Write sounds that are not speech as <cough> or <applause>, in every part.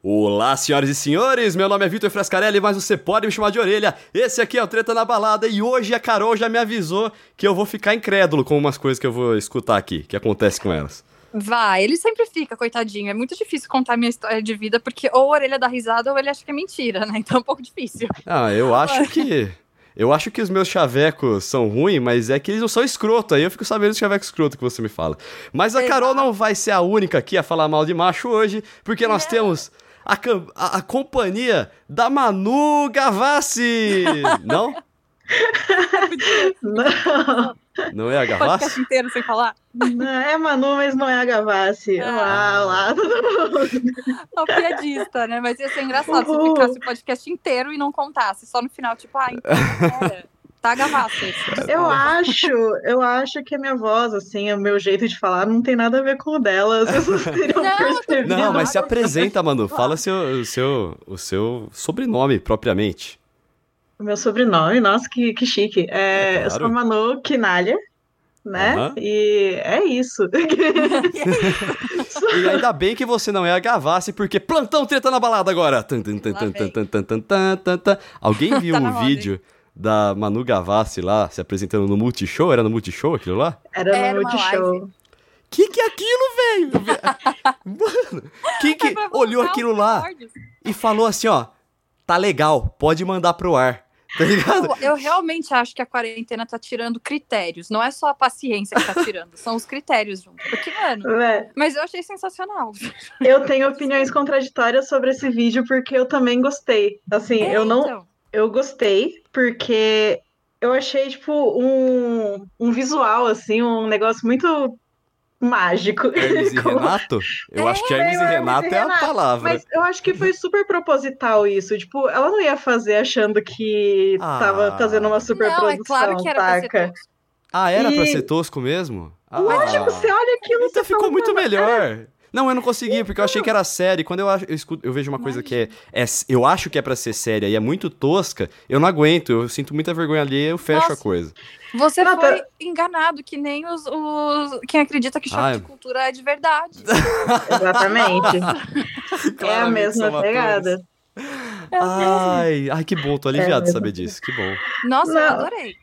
Olá, senhoras e senhores, meu nome é Vitor Frescarelli, mas você pode me chamar de orelha. Esse aqui é o Treta na Balada e hoje a Carol já me avisou que eu vou ficar incrédulo com umas coisas que eu vou escutar aqui, que acontece com elas. Vai, ele sempre fica, coitadinho. É muito difícil contar minha história de vida, porque ou a orelha dá risada ou ele acha que é mentira, né? <laughs> Então é um pouco difícil. Ah, eu acho que. Eu acho que os meus chavecos são ruins, mas é que eles não são escroto. Aí eu fico sabendo dos chavecos escroto que você me fala. Mas a Carol não vai ser a única aqui a falar mal de macho hoje, porque nós É. temos a, cam- a- a companhia da Manu Gavassi. não? <laughs> Não, Não é a Podcast Gavassi? inteiro sem falar. não é Manu, mas não é a Gavassi. Ah. Olá, olá, todo mundo. Uma piadista, né? Mas ia ser engraçado se Uhul. ficasse o podcast inteiro e não contasse. Só no final, tipo, ah, então era. <laughs> Tá gavassa. Eu acho, eu acho que a minha voz, assim, o meu jeito de falar não tem nada a ver com o dela. <laughs> Teriam Não, percebido. Não, mas se apresenta, Manu. Fala seu, o, seu, o seu sobrenome propriamente. O meu sobrenome, nossa, que, que chique. É, É, Eu sou claro. Manu Quinalha, né? Aham. E é isso. <laughs> <laughs> E ainda bem que você não é a Gavassi, porque plantão treta na balada agora. Tan, tan, tan. Alguém viu Tá moda, vídeo da Manu Gavassi lá, se apresentando no Multishow? Era no Multishow aquilo lá? Era Era no uma Multishow. Que que é aquilo, velho? <laughs> Mano, quem que É olhou aquilo lá e falou assim, ó, tá legal, pode mandar pro ar. Tá ligado? Eu, eu realmente acho que a quarentena tá tirando critérios. Não é só a paciência que tá tirando, são os critérios junto. Porque, mano, É, mas eu achei sensacional. eu tenho opiniões contraditórias sobre esse vídeo porque eu também gostei. Assim, É, eu não, então. Eu gostei porque eu achei, tipo, um, um visual, assim, um negócio muito mágico. Hermes e <laughs> Como- Renato? Eu acho que Hermes e Hermes e Renato é a Renato, palavra. Mas eu acho que foi super proposital isso. Tipo, ela não ia fazer achando que Ah. tava fazendo uma super Não, é claro que era pra ser tosco. Ah, era pra E- ser tosco mesmo? Ah. Lógico, você olha aquilo Então você ficou fala, muito "Mano, melhor. Não, eu não consegui, porque eu achei que era série. Quando eu, acho- eu, escuto, eu vejo uma coisa que é, é- Eu acho que é pra ser séria e é muito tosca, eu não aguento. Eu sinto muita vergonha ali eu fecho a Nossa. coisa. Você Não, foi pera- enganado, que nem os, os- quem acredita que choque Ah, de cultura é de verdade. <laughs> Exatamente. <laughs> é a mesma pegada. Ai, ai, que bom, tô aliviado de mesmo. saber disso. Que bom. Nossa, eu Não. adorei.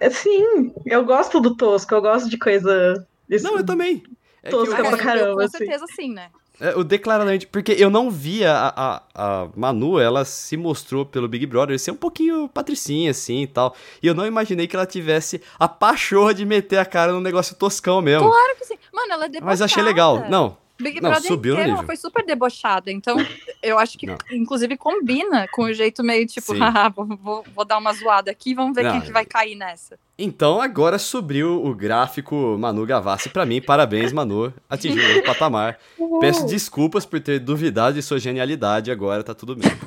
É, Sim, eu gosto do tosco, eu gosto de coisa. Isso. Não, eu também. É Tosca eu- pra eu, caramba, com assim. certeza sim, né? É, o declaradamente, porque eu não via a, a, a Manu, ela se mostrou pelo Big Brother ser um pouquinho patricinha, assim e tal. E eu não imaginei que ela tivesse a pachorra de meter a cara num negócio toscão mesmo. Claro que sim. Mano, ela é debochada. Mas achei legal. Não, Big Não, Brother subiu inteiro, foi super debochada. Então, eu acho que, Não. inclusive, combina com o jeito meio tipo, haha, vou, vou, vou dar uma zoada aqui, vamos ver Não, quem que vai cair nessa. Então agora subiu o gráfico Manu Gavassi pra mim. Parabéns, Manu. Atingiu o patamar. Peço desculpas por ter duvidado de sua genialidade. Agora tá tudo bem. <laughs>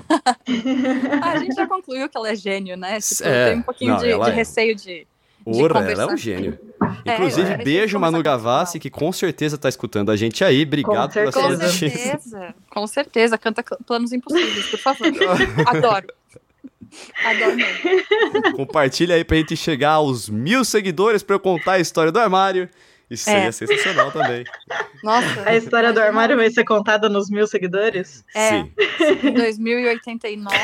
Ah, a gente já concluiu que ela é gênio, né? Tipo, É, tem um pouquinho de, de é. receio de. Ora, ela é um gênio. É, Inclusive, beijo, Manu Gavassi, que com certeza tá escutando a gente aí. Obrigado pela sua Com certeza. com certeza. Canta planos impossíveis, por favor. <laughs> Adoro. Adoro mesmo. Compartilha aí pra gente chegar aos mil seguidores pra eu contar a história do armário. Isso seria É. sensacional também. Nossa. A história do armário vai ser contada nos mil seguidores? É. Sim. <laughs> Em 2089.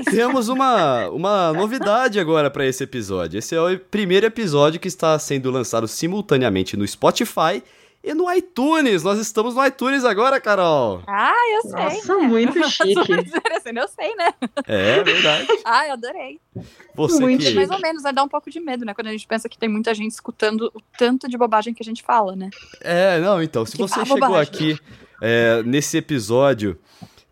E temos uma, uma novidade agora pra esse episódio. Esse é o primeiro episódio que está sendo lançado simultaneamente no Spotify e no iTunes. Nós estamos no iTunes agora, Carol. Ah, eu sei. Nossa, né? muito <laughs> chique. Desmerecendo, eu sei, né? É verdade. <laughs> Ah, eu adorei. Você Muito que... Mais ou menos, né? Dá um pouco de medo, né? Quando a gente pensa que tem muita gente escutando o tanto de bobagem que a gente fala, né? É, não, então, se Que você chegou bobagem. aqui é, nesse episódio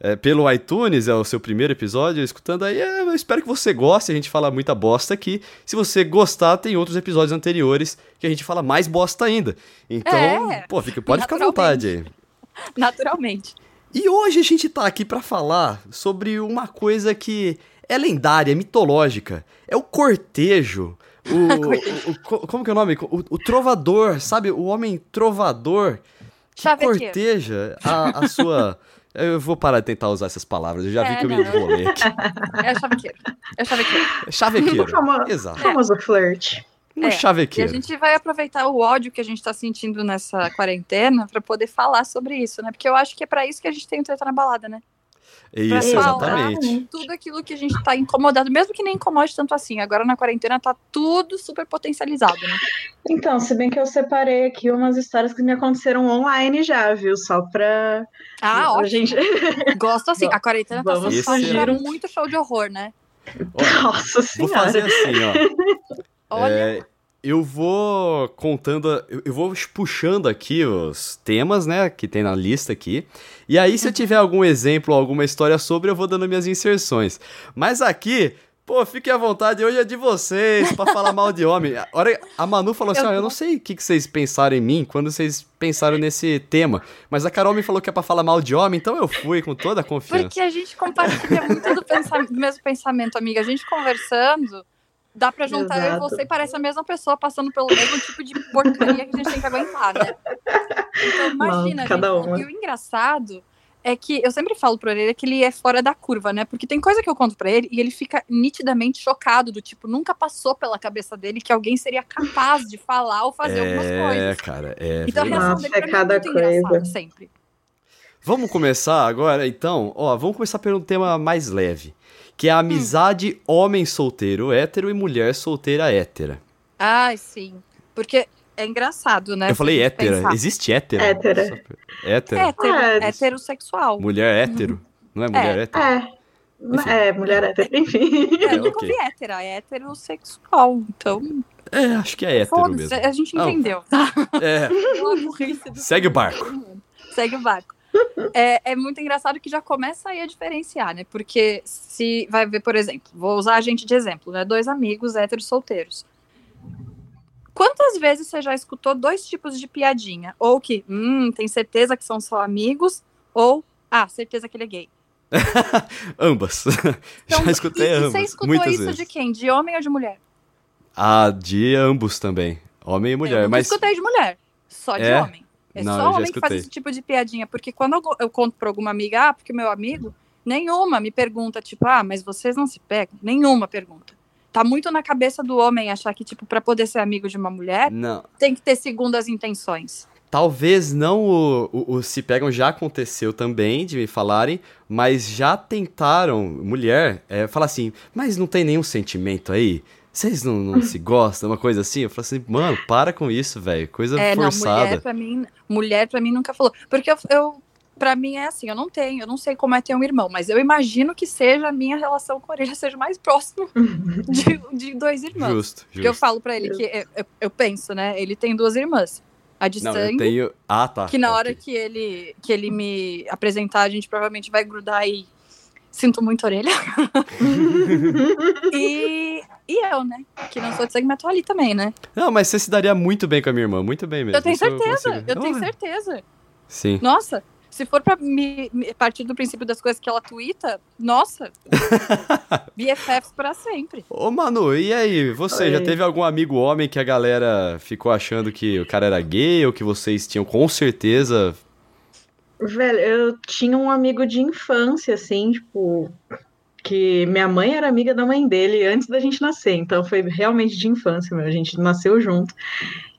é, pelo iTunes, é o seu primeiro episódio, escutando aí, é, eu espero que você goste, a gente fala muita bosta aqui. Se você gostar, tem outros episódios anteriores que a gente fala mais bosta ainda. Então, É, pô, fica, pode ficar à vontade aí. Naturalmente. <laughs> E hoje a gente tá aqui pra falar sobre uma coisa que é lendária, é mitológica. É o cortejo. O, <laughs> o- o- co- como que é o nome? O, o trovador, sabe? O homem trovador que Chavequeiro. corteja a, a sua. Eu vou parar de tentar usar essas palavras, eu já vi É, que eu me não. enrolei aqui. <laughs> É chavequeiro. É chavequeiro. Chavequeiro. O famo- Exato. famoso flirt. Um É, E a chavequeiro. gente vai aproveitar o ódio que a gente tá sentindo nessa quarentena pra poder falar sobre isso, né? Porque eu acho que é pra isso que a gente tem o Treta na Balada, né? Isso, falar exatamente. tudo aquilo que a gente tá incomodado, mesmo que nem incomode tanto assim. Agora na quarentena tá tudo super potencializado, né? Então, se bem que eu separei aqui umas histórias que me aconteceram online já, viu? Só pra. Ah, a ótimo. gente. Gosto assim. <laughs> A quarentena tá sendo muito show de horror, né? <laughs> Nossa vou senhora. fazer assim, ó. <laughs> Olha, É, eu vou contando, eu, eu vou puxando aqui os temas, né, que tem na lista aqui. E aí, se eu tiver algum exemplo, alguma história sobre, eu vou dando minhas inserções. Mas aqui, pô, fiquem à vontade, hoje é de vocês, pra falar mal de homem. A, hora, a Manu falou assim: Eu ó, eu não sei o que, que vocês pensaram em mim quando vocês pensaram nesse tema. Mas a Carol me falou que é pra falar mal de homem, então eu fui com toda a confiança. porque a gente compartilha muito do, pensa- do mesmo pensamento, amiga. A gente conversando, dá pra juntar eu e Exato. você e parece a mesma pessoa passando pelo mesmo tipo de porcaria que a gente tem que aguentar, né? Então imagina, Não, cada gente. uma. E o engraçado é que eu sempre falo pra ele que ele é fora da curva, né? Porque tem coisa que eu conto pra ele e ele fica nitidamente chocado, do tipo, nunca passou pela cabeça dele que alguém seria capaz de falar ou fazer algumas É, coisas. cara, é. Então a verdade. reação Nossa, dele é cada é muito engraçada, coisa. sempre. Vamos começar agora, então? Ó, vamos começar pelo tema mais leve, que é a amizade homem solteiro hétero e mulher solteira hétera. Ai, sim. Porque é engraçado, né? Eu falei hétera, pensar. existe hétera? Hétera. Pra- Hétera? Hétero, É. Mulher heterossexual. hétero? Não é mulher É. hétero? É. Enfim. É, mulher hétero, <laughs> enfim. É, eu nunca ouvi hétera, é heterossexual. Então, É, acho que é hétero mesmo. a gente entendeu, tá? É, <laughs> segue o barco. Segue o barco. É, é muito engraçado que já começa aí a diferenciar, né? Porque se vai ver, por exemplo, vou usar a gente de exemplo, né? Dois amigos héteros solteiros. Quantas vezes você já escutou dois tipos de piadinha? Ou que, hum, tem certeza que são só amigos? Ou, ah, certeza que ele é gay. <laughs> Ambas. <laughs> Então, Já escutei e, e ambas. você escutou muitas isso vezes. de quem? De homem ou de mulher? Ah, de ambos também. Homem e eu mulher. nunca Mas escutei de mulher, só de É? homem. É Não, só homem que faz esse tipo de piadinha. Porque quando eu, eu conto pra alguma amiga, ah, porque meu amigo, nenhuma me pergunta, tipo, ah, mas vocês não se pegam? Nenhuma pergunta. Tá muito na cabeça do homem achar que, tipo, pra poder ser amigo de uma mulher, não. tem que ter segundas intenções. Talvez não o, o, o Se Pegam já aconteceu também, de me falarem, mas já tentaram, mulher, é, falar assim, mas não tem nenhum sentimento aí? Vocês não, não se gostam, uma coisa assim? Eu falo assim, mano, para com isso, velho, coisa É, não, forçada. mulher pra mim, mulher pra mim nunca falou. Porque eu, eu para mim é assim, eu não tenho, eu não sei como é ter um irmão, mas eu imagino que seja a minha relação com ele <laughs> seja mais próximo de, de dois irmãos. Justo, Porque eu justo. falo pra ele que eu, eu- eu penso, né? Ele tem duas irmãs. A de Não, sangue, eu tenho... Ah, tá. que na hora ok. que ele, que ele me apresentar, a gente provavelmente vai grudar e sinto muito a orelha. <laughs> e, e eu, né? Que não sou de tô ali também, né? Não, mas você se daria muito bem com a minha irmã, muito bem mesmo. Eu tenho certeza, consigo. eu tenho Ah, certeza. Sim. Nossa, se for pra me, me- partir do princípio das coisas que ela twitta, nossa, <laughs> BFFs pra sempre. Ô, Manu, e aí? Você já Oi. teve algum amigo homem que a galera ficou achando que o cara era gay ou que vocês tinham com certeza. Velho, eu tinha um amigo de infância, assim, tipo, que minha mãe era amiga da mãe dele antes da gente nascer, então foi realmente de infância, meu, a gente nasceu junto.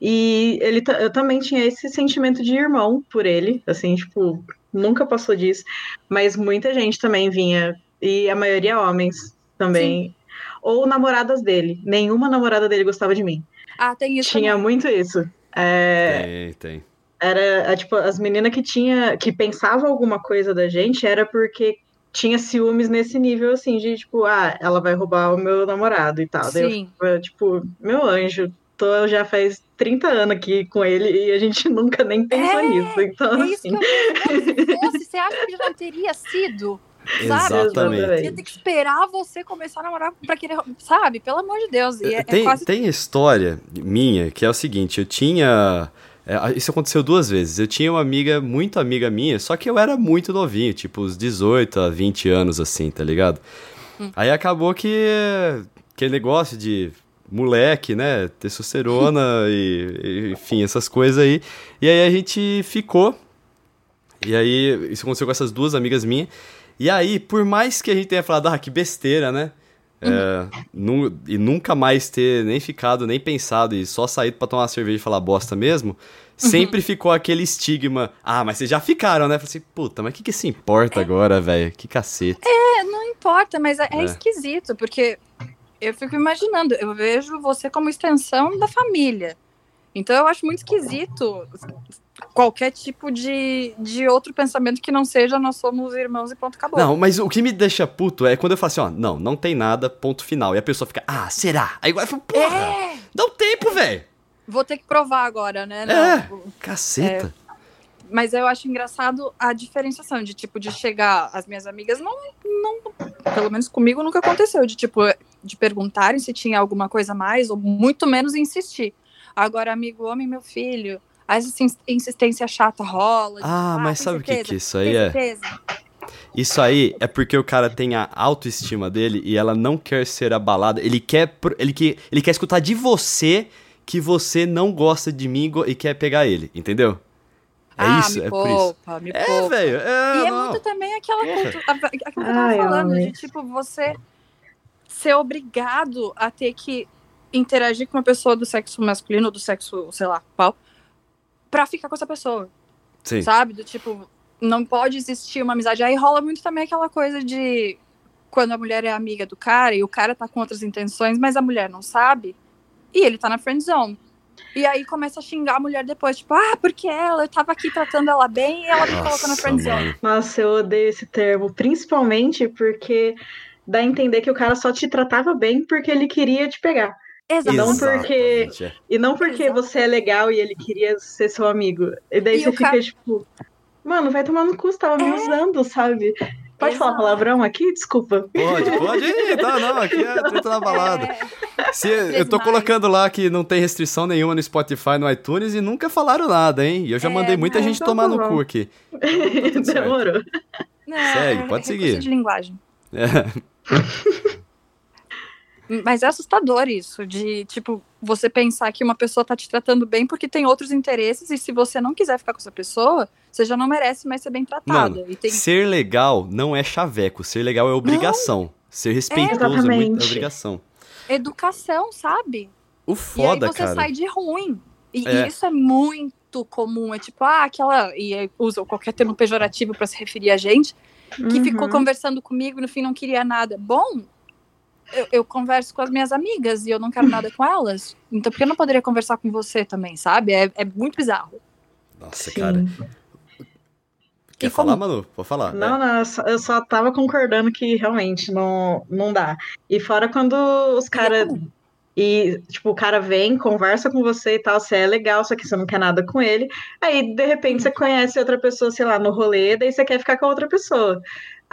E ele, eu também tinha esse sentimento de irmão por ele, assim, tipo, nunca passou disso, mas muita gente também vinha, e a maioria homens também, ou namoradas dele, nenhuma namorada dele gostava de mim. Ah, tem isso Tinha também. muito isso. É, Tem, tem. era, é, tipo, as meninas que tinha, que pensavam alguma coisa da gente era porque tinha ciúmes nesse nível, assim, de tipo, ah, ela vai roubar o meu namorado e tal. Daí eu Sim. tipo, meu anjo, tô já faz 30 anos aqui com ele e a gente <laughs> nunca nem pensou É, nisso. Então, É isso assim, que eu fosse, você acha que já teria sido? <laughs> Sabe? Exatamente. Ia ter que esperar você começar a namorar pra querer. Sabe? Pelo amor de Deus. E é, é tem, quase. tem história minha que é o seguinte: eu tinha. É, isso aconteceu duas vezes. Eu tinha uma amiga, muito amiga minha, só que eu era muito novinho, tipo uns 18 a 20 anos assim, tá ligado? Hum. Aí acabou que aquele negócio de moleque, né? Testosterona <laughs> e, e, enfim, essas coisas aí. E aí a gente ficou. E aí, isso aconteceu com essas duas amigas minhas. E aí, por mais que a gente tenha falado, ah, que besteira, né? É, nu- e nunca mais ter nem ficado, nem pensado e só saído pra tomar uma cerveja e falar bosta mesmo. sempre ficou aquele estigma. Ah, mas vocês já ficaram, né? Falei assim, puta, mas o que, que se importa agora, velho? Que cacete. É, não importa, mas é, é É. esquisito, porque eu fico imaginando, eu vejo você como extensão da família. Então eu acho muito esquisito qualquer tipo de, de outro pensamento que não seja nós somos irmãos e ponto acabou. Não, mas o que me deixa puto é quando eu falo assim, ó, não, não tem nada, ponto final. E a pessoa fica, ah, será? Aí eu falo, porra, É, dá um tempo, velho. vou ter que provar agora, né? É. Não, Caceta. Mas eu acho engraçado a diferenciação de tipo de chegar as minhas amigas não não pelo menos comigo nunca aconteceu de tipo de perguntarem se tinha alguma coisa a mais ou muito menos insistir. Agora amigo homem meu filho, a insist- insistência chata rola. de, Ah, mas tem sabe o que que isso aí é? Isso aí é porque o cara tem a autoestima dele e ela não quer ser abalada. Ele quer, ele, que, ele quer escutar de você que você não gosta de mim e quer pegar ele, entendeu? É ah, isso, me é por isso. poupa, me É, poupa. velho, é, E é não. muito também aquela cultura, a- aquilo que eu tava Ai, falando, de tipo, você ser obrigado a ter que interagir com uma pessoa do sexo masculino ou do sexo, sei lá, qual, pra ficar com essa pessoa, Sim. sabe? Do tipo, não pode existir uma amizade. Aí rola muito também aquela coisa de quando a mulher é amiga do cara e o cara tá com outras intenções, mas a mulher não sabe, e ele tá na friend zone. E aí começa a xingar a mulher depois, tipo, ah, porque ela, eu tava aqui tratando ela bem e ela me colocou na Nossa, friend zone. mano. Nossa, eu odeio esse termo, principalmente porque dá a entender que o cara só te tratava bem porque ele queria te pegar. Exato. Não porque- Exatamente, é. E não porque Exato. você é legal e ele queria ser seu amigo. E daí E você fica cara- tipo, mano, vai tomar no cu, você tava me É. usando, sabe? Pode falar Exato. palavrão aqui? Desculpa. Pode, pode ir, tá, não, aqui é <laughs> treta na balada. É, Se, eu tô colocando lá que não tem restrição nenhuma no Spotify, no iTunes e nunca falaram nada, hein? E eu já É, mandei muita não, gente então tomar tá no cu aqui. <laughs> tudo certo. Demorou. não, Segue, é pode recurso seguir. de linguagem. É. <laughs> Mas é assustador isso, de, tipo, você pensar que uma pessoa tá te tratando bem porque tem outros interesses e se você não quiser ficar com essa pessoa, você já não merece mais ser bem tratada. Mano, e tem... Ser legal não é chaveco, ser legal é obrigação. Ser respeitoso é, muito, é Exatamente. obrigação. Educação, sabe? O foda, e aí você cara. sai de ruim. E, É. e isso é muito comum. É tipo, ah, aquela. E aí usam qualquer termo pejorativo pra se referir a gente, que Uhum. ficou conversando comigo e no fim não queria nada. Bom, eu, eu converso com as minhas amigas e eu não quero nada com elas. Então por que eu não poderia conversar com você também, sabe? É, é muito bizarro. Nossa, Sim. cara. Quer E falar, como- Manu? Pode falar. Não, não, eu só, eu só tava concordando que realmente não, não dá. E fora quando os é caras. comum. E, tipo, o cara vem, conversa com você e tal, você é legal, só que você não quer nada com ele. Aí, de repente, você conhece outra pessoa, sei lá, no rolê, daí você quer ficar com a outra pessoa.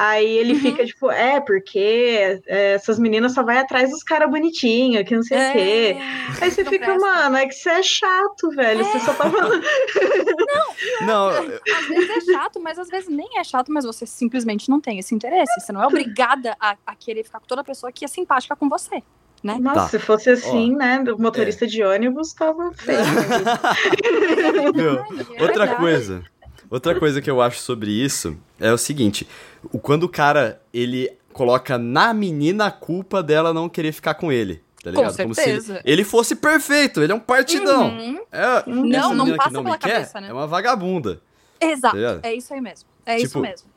Aí ele Uhum. fica, tipo, é, porque é, essas meninas só vai atrás dos caras bonitinhos, que não sei o quê. É, Aí você não fica, presta. mano, é que você é chato, velho. Você só tá falando. Não, Às vezes é chato, mas às vezes nem é chato, mas você simplesmente não tem esse interesse. Você não é obrigada a, a querer ficar com toda pessoa que é simpática com você. Nossa, Tá. se fosse assim, né? O motorista de ônibus tava feio. <laughs> É outra coisa. Outra coisa que eu acho sobre isso é o seguinte: quando o cara ele coloca na menina a culpa dela não querer ficar com ele. Tá Com ligado? Como se ele, certeza. ele fosse perfeito, ele é um partidão. Uhum. É, Não, não passa não pela me quer cabeça, né? É uma vagabunda. Exato, Tá ligado? é isso aí mesmo. É isso Tipo, mesmo.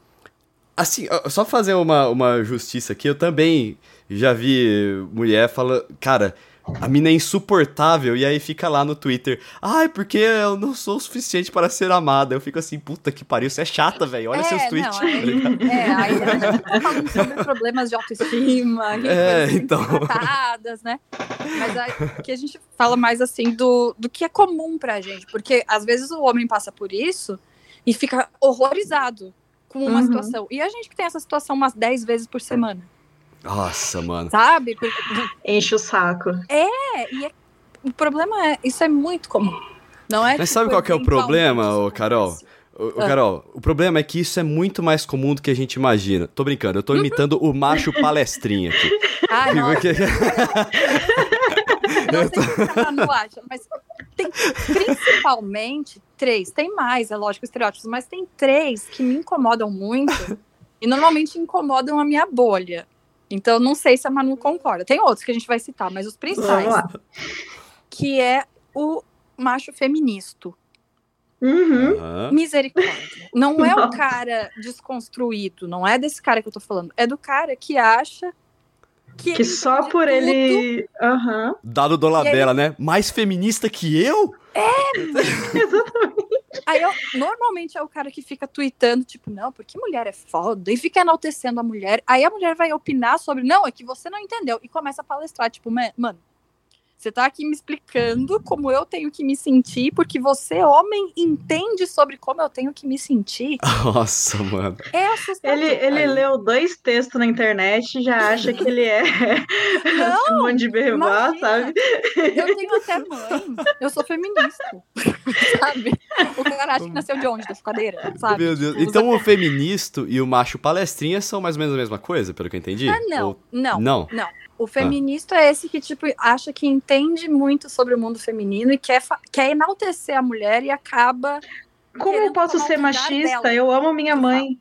Assim, só fazer uma, uma justiça aqui, eu também já vi mulher falando, cara, a mina é insuportável, e aí fica lá no Twitter, ai, porque eu não sou o suficiente para ser amada. Eu fico assim, puta que pariu, você é chata, velho, olha É, seus não, tweets. aí- <laughs> tá? É, aí a gente tá falando sobre problemas de autoestima, <laughs> É, então. tratadas, né? Mas aqui a gente fala mais assim do, do que é comum pra gente, porque às vezes o homem passa por isso e fica horrorizado com uma Uhum. situação. E a gente que tem essa situação umas 10 vezes por semana, Nossa, mano. sabe? Enche o saco. É, e é- o problema é, isso é muito comum. Não é Mas tipo, sabe qual que é o problema, ô, Carol? O, o Ah. Carol, o problema é que isso é muito mais comum do que a gente imagina. Tô brincando, eu tô imitando o macho <laughs> palestrinha aqui. Ah, <laughs> não, Porque- não acha, mas tem principalmente três, tem mais, é lógico, estereótipos, mas tem três que me incomodam muito <laughs> e normalmente incomodam a minha bolha. Então, não sei se a Manu concorda. Tem outros que a gente vai citar, mas os principais, lá. que é o macho feministo. Uhum. Misericórdia. Não é o cara desconstruído, não é desse cara que eu tô falando. É do cara que acha que, Que ele só por tudo. ele. Aham. Dado Dolabella, né? Mais feminista que eu? <laughs> Aí eu, normalmente é o cara que fica tweetando, tipo, não, porque mulher é foda, e fica enaltecendo a mulher. Aí a mulher vai opinar sobre, não, é que você não entendeu, e começa a palestrar, tipo, "Ma- mano, você tá aqui me explicando como eu tenho que me sentir, porque você, homem, entende sobre como eu tenho que me sentir. <laughs> Nossa, mano. É assustador. Ele, ele leu dois textos na internet e já acha que ele é <laughs> Não, <laughs> Simone de Beauvoir, imagina. sabe? Eu tenho até mãe, eu sou feminista, sabe? O cara acha que nasceu de onde? Da cadeira, sabe? Meu Deus. Então o feministo e o macho palestrinha são mais ou menos a mesma coisa, pelo que eu entendi? Ah, não, Ou- não, Não. não. O feminista é esse que, tipo, acha que entende muito sobre o mundo feminino e quer, quer enaltecer a mulher e acaba. Como eu posso ser machista? dela. Eu amo minha mãe.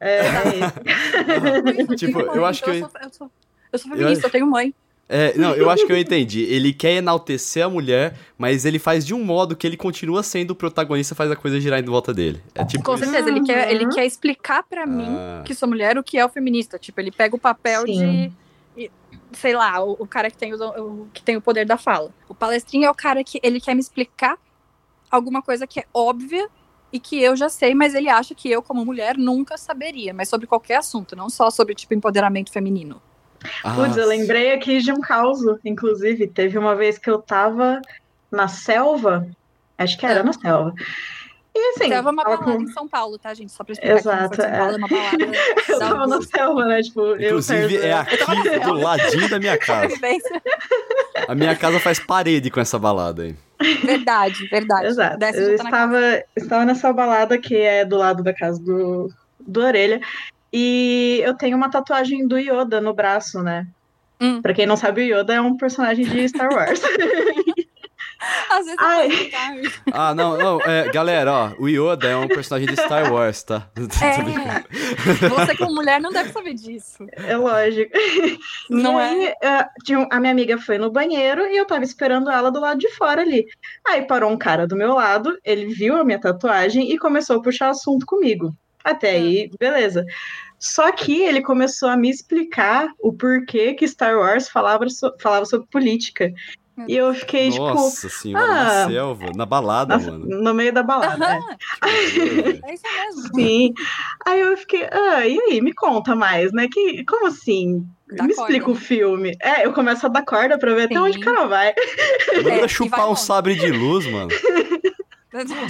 É, é isso. Tipo, Então, eu acho que eu- sou, eu, sou, eu sou feminista, eu, acho- tenho mãe. É, não, eu acho que eu entendi. Ele quer enaltecer a mulher, mas ele faz de um modo que ele continua sendo o protagonista, faz a coisa girar em volta dele. É tipo Com isso. certeza, ele quer, ele quer explicar pra mim, Ah. que sou mulher, o que é o feminista. Tipo, ele pega o papel Sim. de. Sei lá, o, o cara que tem, o, o- que tem o poder da fala. O palestrinho é o cara que ele quer me explicar alguma coisa que é óbvia e que eu já sei, mas ele acha que eu, como mulher, nunca saberia. Mas sobre qualquer assunto, não só sobre, tipo, empoderamento feminino. Putz, eu Ah, lembrei aqui de um caos, inclusive. Teve uma vez que eu tava na selva, acho que era na selva. E assim, Selva é uma tava balada com- em São Paulo, tá, gente? Só pra explicar Exato, que São Paulo é. é uma balada. <laughs> eu tava na selva, né? Tipo, eu, Inclusive, é aqui do ladinho da minha <laughs> casa. A minha casa faz parede com essa balada aí. Verdade, verdade. Exato. Desce Eu tá casa. estava, estava nessa balada que é do lado da casa do, do Orelha. E eu tenho uma tatuagem do Yoda no braço, né? Hum. Pra quem não sabe, o Yoda é um personagem de Star Wars. <laughs> Às vezes Ai. eu posso Ah, não, não, é, galera, ó, o Yoda é um personagem de Star Wars, tá? <laughs> É. Você como mulher não deve saber disso. é lógico. Não e é? aí, tinha um- a minha amiga foi no banheiro e eu tava esperando ela do lado de fora ali. Aí parou um cara do meu lado, ele viu a minha tatuagem e começou a puxar assunto comigo. Até aí, beleza. Só que ele começou a me explicar o porquê que Star Wars falava, so- falava sobre política. E eu fiquei, tipo, Nossa senhora, ah, na selva, na balada, na- mano. no meio da balada. né? Aham, é isso mesmo. Sim. Aí eu fiquei, ah, e aí, me conta mais, né? Que, como assim? Dá me corda, explica o filme. É, eu começo a dar corda pra ver até Sim. onde o cara vai. Manda É, chupar vai um longe. sabre de luz, mano. <laughs>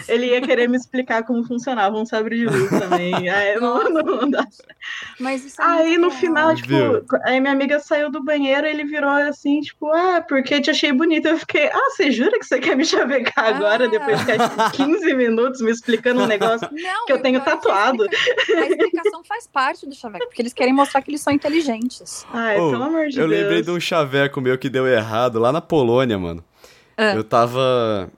Ele ia querer me explicar como funcionava um sabre de luz também. <laughs> Aí, não, não, não. Mas isso é Aí no final, tipo, Viu? aí minha amiga saiu do banheiro e ele virou assim, tipo, ah, porque te achei bonita. Eu fiquei, ah, você jura que você quer me chavecar agora, Ah. depois de ficar 15 minutos me explicando um negócio <laughs> Não, que eu tenho tatuado? A, explica- a explicação faz parte do chaveco, porque eles querem mostrar que eles são inteligentes. Ai, Ô, pelo amor de eu Deus. lembrei de um chaveco meu que deu errado lá na Polônia, mano. Ah. Eu tava.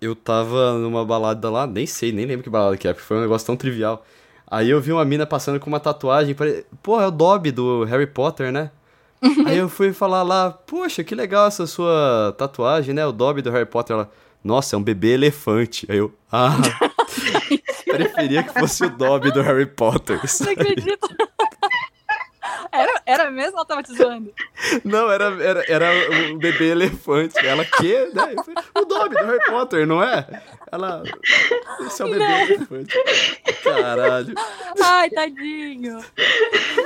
Eu tava numa balada lá, nem sei, nem lembro que balada que é, porque foi um negócio tão trivial. Aí eu vi uma mina passando com uma tatuagem, pare... pô, é o Dobby do Harry Potter, né? Aí eu fui falar lá, poxa, que legal essa sua tatuagem, né? O Dobby do Harry Potter. Ela, nossa, é um bebê elefante. Aí eu, ah, <laughs> preferia que fosse o Dobby do Harry Potter. Não acredito. Era, era mesmo ou ela tava te zoando? Não, era, era, era o bebê elefante. Ela, que? Né? O Dobby do Harry Potter, não é? Ela, esse é o bebê Não. elefante. Caralho. Ai, tadinho.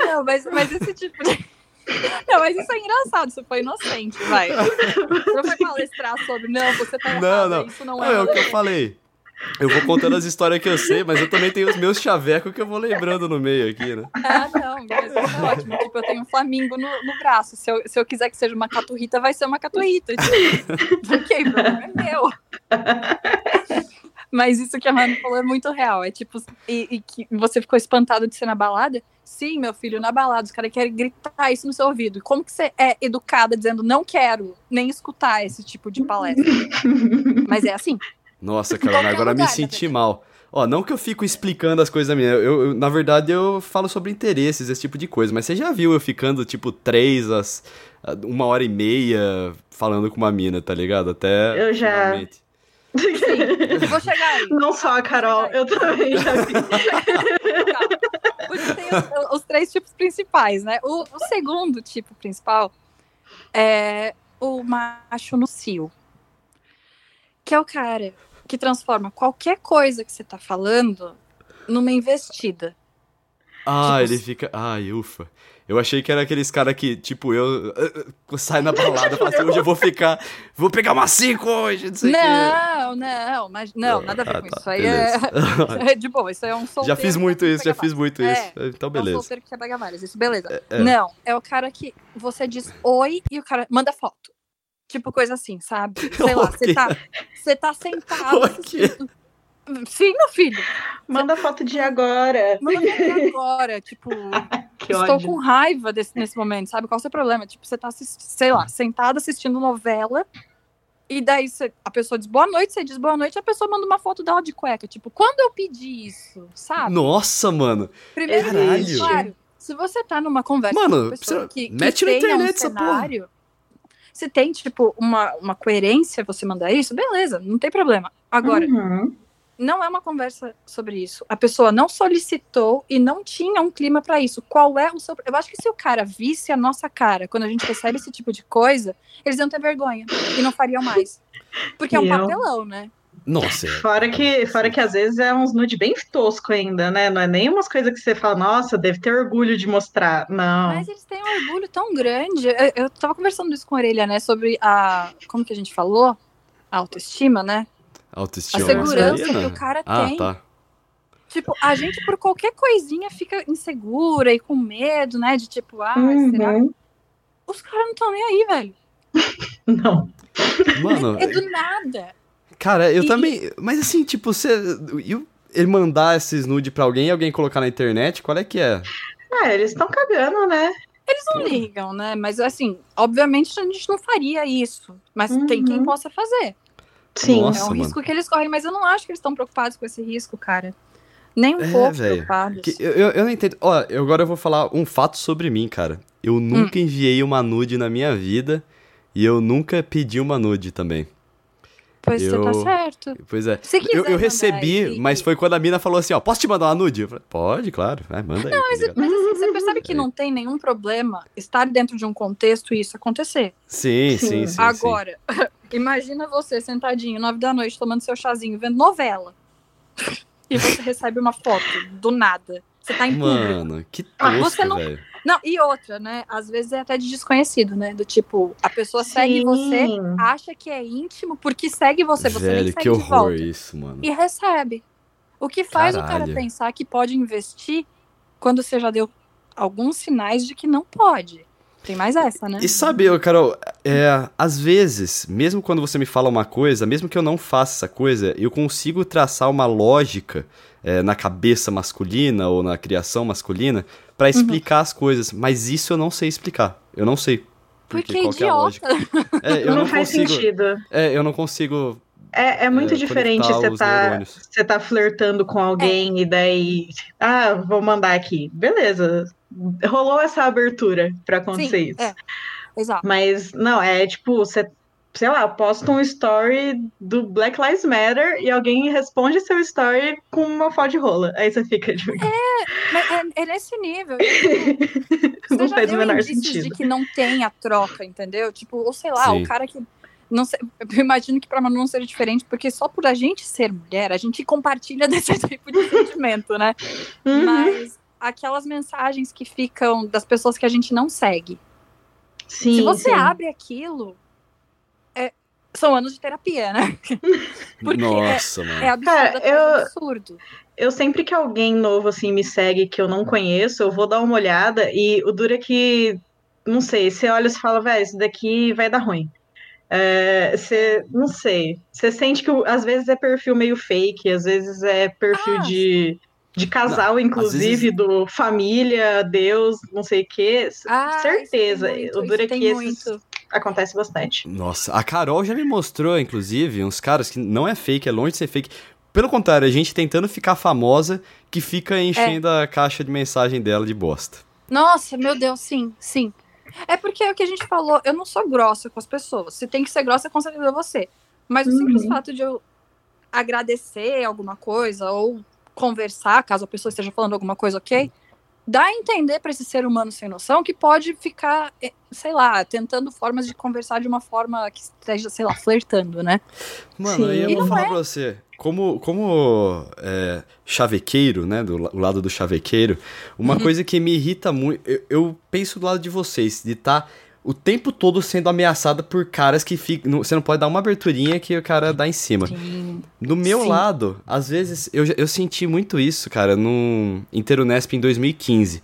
Não, mas, mas esse tipo de. <laughs> Não, mas isso é engraçado, isso foi inocente, vai. Não foi palestrar sobre, não, você tá Não, errado, não. isso não Não, é. é o que eu falei. Eu vou contando as histórias que eu sei, mas eu também tenho os meus chavecos que eu vou lembrando no meio aqui, né? Ah, não, beleza, isso é ótimo. Tipo, eu tenho um flamingo no, no braço. Se eu, se eu quiser que seja uma caturrita, vai ser uma caturrita. Tipo, <laughs> ok, problema é meu. Mas isso que a Manu falou é muito real. É tipo, e, e que você ficou espantado de ser na balada? Sim, meu filho, na balada, os caras querem gritar isso no seu ouvido. Como que você é educada dizendo não quero nem escutar esse tipo de palestra? Mas é assim. Nossa, <laughs> Carolina, agora me senti mal. Ó, não que eu fico explicando as coisas minhas. Eu, eu- na verdade, eu falo sobre interesses, esse tipo de coisa. Mas você já viu eu ficando, tipo, três, às, a- uma hora e meia falando com uma mina, tá ligado? Até. Eu já. finalmente. <laughs> Sim, vou chegar aí. Não só a Carol, eu também já vi. <laughs> Porque tem os, os, três tipos principais, né? O, o, segundo tipo principal é o macho no cio. Que é o cara que transforma qualquer coisa que você tá falando numa investida. Ah, tipo, ele fica. Ai, ufa. Eu achei que era aqueles caras que, tipo, eu uh, saio na balada e falo assim, hoje eu vou ficar. Vou pegar uma 5 hoje, não sei Não, não, mas não, nada a ver ah, com tá, isso. Aí é, <laughs> é, de boa, isso é um solteiro. Já fiz muito isso, já fiz muito é, isso. Então, beleza. É um solteiro que quer pegar várias, isso, beleza. É, é. Não, é o cara que você diz oi e o cara manda foto. Tipo, coisa assim, sabe? <laughs> Sei lá, você tá, você tá sentado <laughs> assistindo Sim, meu filho. Manda foto de agora. Manda foto de agora. Tipo, <laughs> estou ódio. com raiva desse, nesse momento, sabe? Qual é o seu problema? Tipo, você tá, sei lá, sentada assistindo novela. E daí você, a pessoa diz boa noite, você diz boa noite, a pessoa manda uma foto dela de cueca. Tipo, quando eu pedi isso, sabe? Nossa, mano. Primeiro, Caralho. claro, se você tá numa conversa mano, com uma pessoa que, que mete na internet um cenário, se tem, tipo, uma, uma coerência você mandar isso, beleza, não tem problema. Agora, uhum não é uma conversa sobre isso. A pessoa não solicitou e não tinha um clima para isso. Qual é o seu. Eu acho que se o cara visse a nossa cara quando a gente recebe esse tipo de coisa, eles iam ter vergonha e não fariam mais. Porque é um papelão, né? Nossa. <laughs> Fora que, fora que às vezes é uns nude bem tosco ainda, né? Não é nem umas coisas que você fala, nossa, deve ter orgulho de mostrar. Não. Mas eles têm um orgulho tão grande. Eu, eu tava conversando isso com a Orelha, né? Sobre a. Como que a gente falou? A autoestima, né? Autoestima. A segurança que o cara ah, tem. Tá. Tipo, a gente por qualquer coisinha fica insegura e com medo, né? De tipo, ah, uhum. será? Os caras não estão nem aí, velho. <laughs> Não. Mano. É, é do nada. Cara, eu e... também. Mas assim, tipo, você. Ele mandar esses nude pra alguém e alguém colocar na internet, qual é que é? É, eles estão cagando, né? Eles não ligam, né? Mas assim, obviamente a gente não faria isso. Mas uhum. tem quem possa fazer. Sim. Nossa, é um risco que eles correm, mas eu não acho que eles estão preocupados com esse risco, cara. Nem um é, pouco véio. preocupados. Que, eu, eu, eu, não entendo. Ó, eu, agora eu vou falar um fato sobre mim, cara. Eu nunca hum. enviei uma nude na minha vida e eu nunca pedi uma nude também. Pois eu... você tá certo. Pois é. eu, eu recebi, aí, mas foi quando a mina falou assim, ó, posso te mandar uma nude? Eu falei, pode, claro, vai, manda não, aí. Mas, tá mas assim, você percebe que <laughs> não tem nenhum problema estar dentro de um contexto e isso acontecer. Sim, sim, sim. sim Agora, sim. <laughs> imagina você sentadinho, nove da noite, tomando seu chazinho, vendo novela. <laughs> e você recebe uma foto do nada. Você tá em Mano, que tosco, você não... velho. Não, e outra, né? Às vezes é até de desconhecido, né? Do tipo, a pessoa Sim. segue você, acha que é íntimo, porque segue você, você Velho, nem segue que horror de volta. isso, mano. E recebe. O que faz Caralho. o cara pensar que pode investir quando você já deu alguns sinais de que não pode. Tem mais essa, né? E sabe, Carol, é, às vezes, mesmo quando você me fala uma coisa, mesmo que eu não faça essa coisa, eu consigo traçar uma lógica é, na cabeça masculina ou na criação masculina para uhum. explicar uhum. as coisas, mas isso eu não sei explicar. Eu não sei. Porque, porque qual é a lógica? É, eu <laughs> não, não faz consigo, sentido. É, eu não consigo é, é muito é, diferente você tá, você tá flertando com alguém é. e daí, ah, vou mandar aqui. Beleza. Rolou essa abertura para acontecer Sim, isso. É. Exato. Mas não, é tipo, você sei lá, posta um story do Black Lives Matter e alguém responde seu story com uma foto de rola. Aí você fica de. É, mas é, é nesse nível. <laughs> Tipo, não faz o menor sentido. de que não tem a troca, entendeu? Tipo, ou sei lá, Sim. o cara que. Não sei, <laughs> eu imagino que para Manu não seja diferente, porque só por a gente ser mulher, a gente compartilha <laughs> desse tipo de sentimento, né? Uhum. Mas aquelas mensagens que ficam das pessoas que a gente não segue. Sim, Se você sim. abre aquilo, são anos de terapia, né? <laughs> Porque Nossa, é, mano. é absurdo, Cara, eu, absurdo. Eu sempre que alguém novo assim me segue que eu não conheço, eu vou dar uma olhada e o dura é que, não sei, você olha e fala, velho, isso daqui vai dar ruim. É, você, não sei, você sente que às vezes é perfil meio fake, às vezes é perfil ah, de, de casal, não, inclusive, vezes... do família, Deus, não sei o quê. Ah, Certeza. Muito, o dura é que esses, muito acontece bastante. Nossa, a Carol já me mostrou, inclusive, uns caras que não é fake, é longe de ser fake. Pelo contrário, a gente tentando ficar famosa, que fica enchendo é. a caixa de mensagem dela de bosta. Nossa, meu Deus, sim, sim. É porque é o que a gente falou, eu não sou grossa com as pessoas. Se tem que ser grossa, com certeza é você. Mas o simples uhum. fato de eu agradecer alguma coisa ou conversar, caso a pessoa esteja falando alguma coisa, ok? Dá a entender para esse ser humano sem noção que pode ficar, eh, sei lá, tentando formas de conversar de uma forma que esteja, sei lá, flertando, né? Mano, Sim. eu E vou falar é- pra você. Como, como é, chavequeiro, né? Do lado do chavequeiro, uma Uhum. coisa que me irrita muito. Eu, eu penso do lado de vocês, de estar o tempo todo sendo ameaçada por caras que ficam. Você não pode dar uma aberturinha que o cara dá em cima. Sim. Do meu Sim. lado, às vezes, eu, eu senti muito isso, cara, no Interunesp em 2015.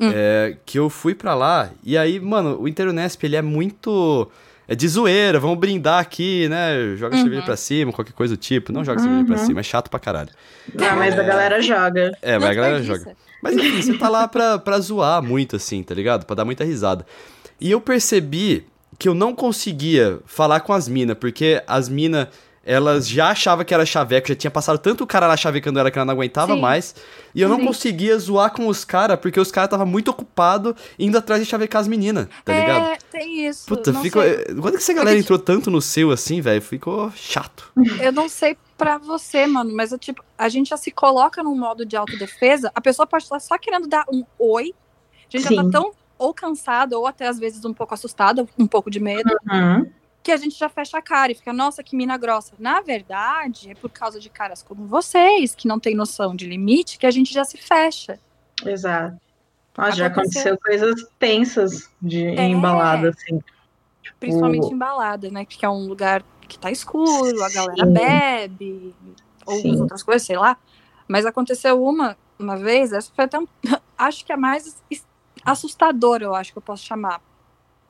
Hum. É, que eu fui pra lá, e aí, mano, o Interunesp, ele é muito... É de zoeira, vamos brindar aqui, né? Joga Uhum. cerveja pra cima, qualquer coisa do tipo. Não joga cerveja pra Uhum. cima, é chato pra caralho. Não, mas a galera joga. É, mas a galera joga. Mas enfim, você tá lá pra, pra zoar muito, assim, tá ligado? Pra dar muita risada. E eu percebi que eu não conseguia falar com as minas, porque as minas, elas já achavam que era chaveco, já tinha passado tanto cara lá chavecando ela que ela não aguentava Sim. mais. E eu não Sim. conseguia zoar com os caras, porque os caras estavam muito ocupados indo atrás de chavecar as meninas, tá ligado? É, tem isso. Puta, não ficou. sei. Quando que essa galera entrou tanto no seu assim, velho? Ficou chato. Eu não sei pra você, mano, mas é tipo, a gente já se coloca num modo de autodefesa, a pessoa pode estar só querendo dar um oi. A gente já Sim. tá tão ou cansada, ou até às vezes um pouco assustada, um pouco de medo, Uhum. que a gente já fecha a cara e fica, nossa, que mina grossa. Na verdade, é por causa de caras como vocês, que não tem noção de limite, que a gente já se fecha. Exato. Nossa, já Aconteceu. coisas tensas de É. embalada, assim. Principalmente O- embalada, né? Que é um lugar que tá escuro, a galera Sim. bebe, ou Sim. outras coisas, sei lá. Mas aconteceu uma, uma vez, essa foi até, um- <laughs> acho que a mais assustadora, eu acho que eu posso chamar,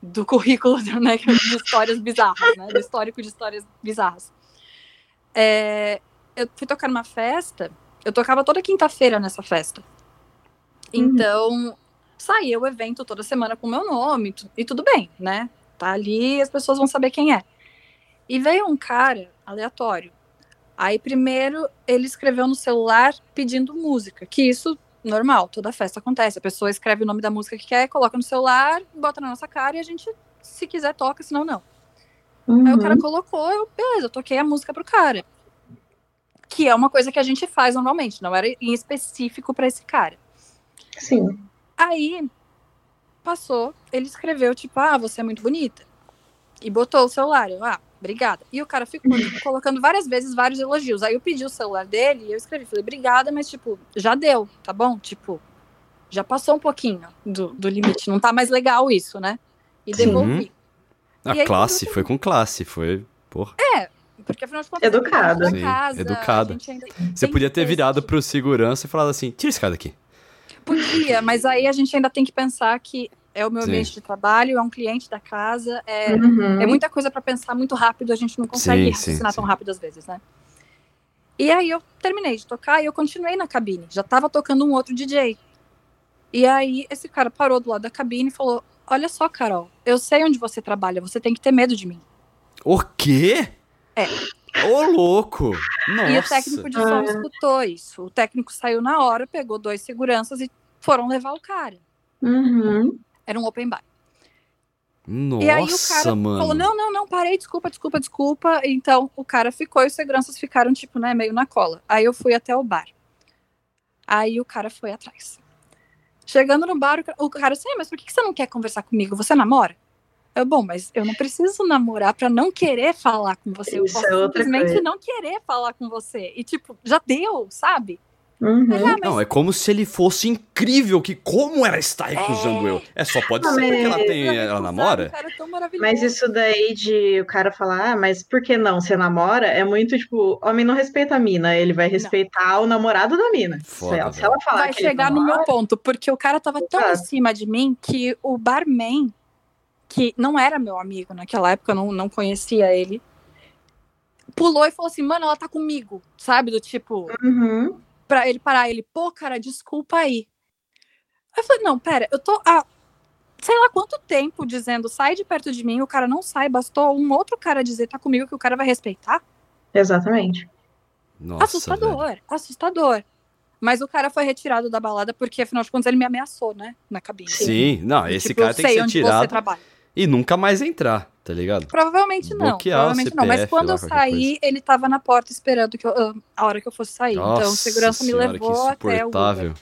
do currículo né, de histórias bizarras, né? Do histórico de histórias bizarras. É, eu fui tocar numa festa, eu tocava toda quinta-feira nessa festa. Então, saía o evento toda semana com o meu nome, e tudo bem, né? Tá ali, as pessoas vão saber quem é. E veio um cara aleatório. Aí, primeiro, ele escreveu no celular pedindo música, que isso, normal, toda festa acontece. A pessoa escreve o nome da música que quer, coloca no celular, bota na nossa cara e a gente, se quiser, toca, senão não. Aí o cara Uhum. colocou, eu, beleza, eu toquei a música pro cara. Que é uma coisa que a gente faz normalmente, não era em específico pra esse cara. Sim. Aí passou, ele escreveu, tipo, ah, você é muito bonita. E botou o celular. Eu, ah, obrigada. E o cara ficou tipo, colocando várias vezes vários elogios. Aí eu pedi o celular dele e eu escrevi, falei, obrigada, mas tipo, já deu, tá bom? Tipo, já passou um pouquinho do, do limite. Não tá mais legal isso, né? E Sim. devolvi. A E aí, classe, foi com classe, foi. Porra. Porque afinal de contas, Educada. é Sim, casa, educada. Você podia ter virado pro segurança e falado assim: tira esse cara daqui. Podia, mas aí a gente ainda tem que pensar que é o meu Sim. ambiente de trabalho, é um cliente da casa, é, Uhum. é muita coisa pra pensar muito rápido, a gente não consegue Sim, raciocinar sim, tão sim. rápido às vezes, né? E aí eu terminei de tocar e eu continuei na cabine. Já tava tocando um outro DJ. E aí esse cara parou do lado da cabine e falou: Olha só, Carol, eu sei onde você trabalha, você tem que ter medo de mim. O quê? É. Ô, louco! Nossa! E o técnico de som Ah. escutou isso. O técnico saiu na hora, pegou dois seguranças e foram levar o cara. Uhum. Era um open bar. Nossa, E aí o cara mano. falou: não, não, não, parei, desculpa, desculpa, desculpa. Então o cara ficou e os seguranças ficaram, tipo, né, meio na cola. Aí eu fui até o bar. Aí o cara foi atrás. Chegando no bar, o ca- o cara assim, "Ah, mas por que você não quer conversar comigo? Você namora? Eu, bom, mas eu não preciso namorar pra não querer falar com você. Eu Isso posso é outra simplesmente coisa. não querer falar com você. E, tipo, já deu, sabe? Uhum. Mas, ah, mas Não, é como se ele fosse incrível, que como ela está recusando É. eu. É só pode Não, ser porque ela tem. Pra Ela recusar namora? um. Mas isso daí de o cara falar, ah, mas por que não? Você namora? É muito tipo, homem não respeita a mina, ele vai respeitar o namorado da mina. Foda, se, ela, ela falar vai que ele chegar no namora, meu ponto, porque o cara tava tão em cima de mim que o barman, que não era meu amigo naquela época, eu não, não conhecia ele, pulou e falou assim, mano, ela tá comigo, sabe? Do tipo, Uhum. Pra ele parar, ele, pô, cara, desculpa aí. Aí eu falei, não, pera, eu tô há sei lá quanto tempo dizendo, sai de perto de mim, o cara não sai, bastou um outro cara dizer, tá comigo, que o cara vai respeitar. Exatamente. Nossa, assustador, velho. assustador. Mas o cara foi retirado da balada porque, afinal de contas, ele me ameaçou, né? Na cabine. Sim, não, esse tipo, cara tem que ser tirado e nunca mais entrar. Tá ligado? Provavelmente não. Bloquear provavelmente não. Mas CPF quando lá, eu saí, ele tava na porta esperando que eu- ah, a hora que eu fosse sair. então, Nossa o segurança me senhora, levou que até o. insuportável.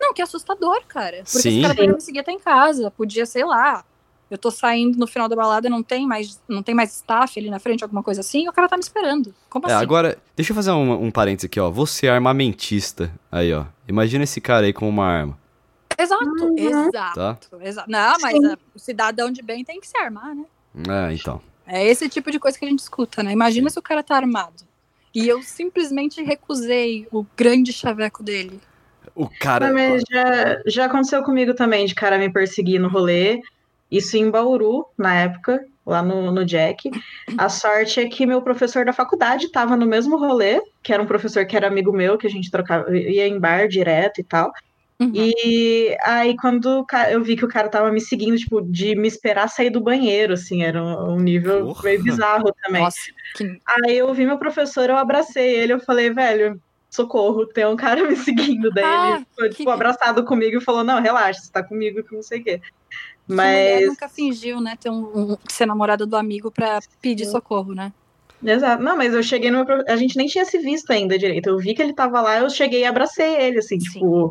Não, que assustador, cara. Porque Sim. esse cara podia me seguir até em casa. Podia, sei lá. Eu tô saindo no final da balada, não tem mais, não tem mais staff ali na frente, alguma coisa assim, e o cara tá me esperando. Como É, assim? agora, deixa eu fazer um, um parênteses aqui, ó. Você é armamentista. Aí, ó. Imagina esse cara aí com uma arma, Exato, Uhum. exato, tá? exato. Não, mas Sim. o cidadão de bem tem que se armar, né? É, então. É esse tipo de coisa que a gente escuta, né? Imagina se o cara tá armado. E eu simplesmente recusei o grande chaveco dele. O cara. Mas já, já aconteceu comigo também, de cara me perseguir no rolê. Isso em Bauru, na época, lá no, no Jack. A sorte é que meu professor da faculdade estava no mesmo rolê, que era um professor que era amigo meu, que a gente trocava, ia em bar direto e tal. Uhum. E aí, quando eu vi que o cara tava me seguindo, tipo, de me esperar sair do banheiro, assim, era um, nível Porra. meio bizarro também. Nossa, que... Aí eu vi meu professor, eu abracei ele, eu falei, velho, socorro, tem um cara <laughs> me seguindo. Daí Ah, ele foi, que- tipo, abraçado comigo e falou, não, relaxa, você tá comigo, que não sei o quê. Mas, nunca fingiu, né? Ter um, um- ser namorada do amigo pra pedir Sim. socorro, né? exato, não, mas eu cheguei no meu, a gente nem tinha se visto ainda direito, eu vi que ele tava lá, eu cheguei e abracei ele, assim, Sim. tipo,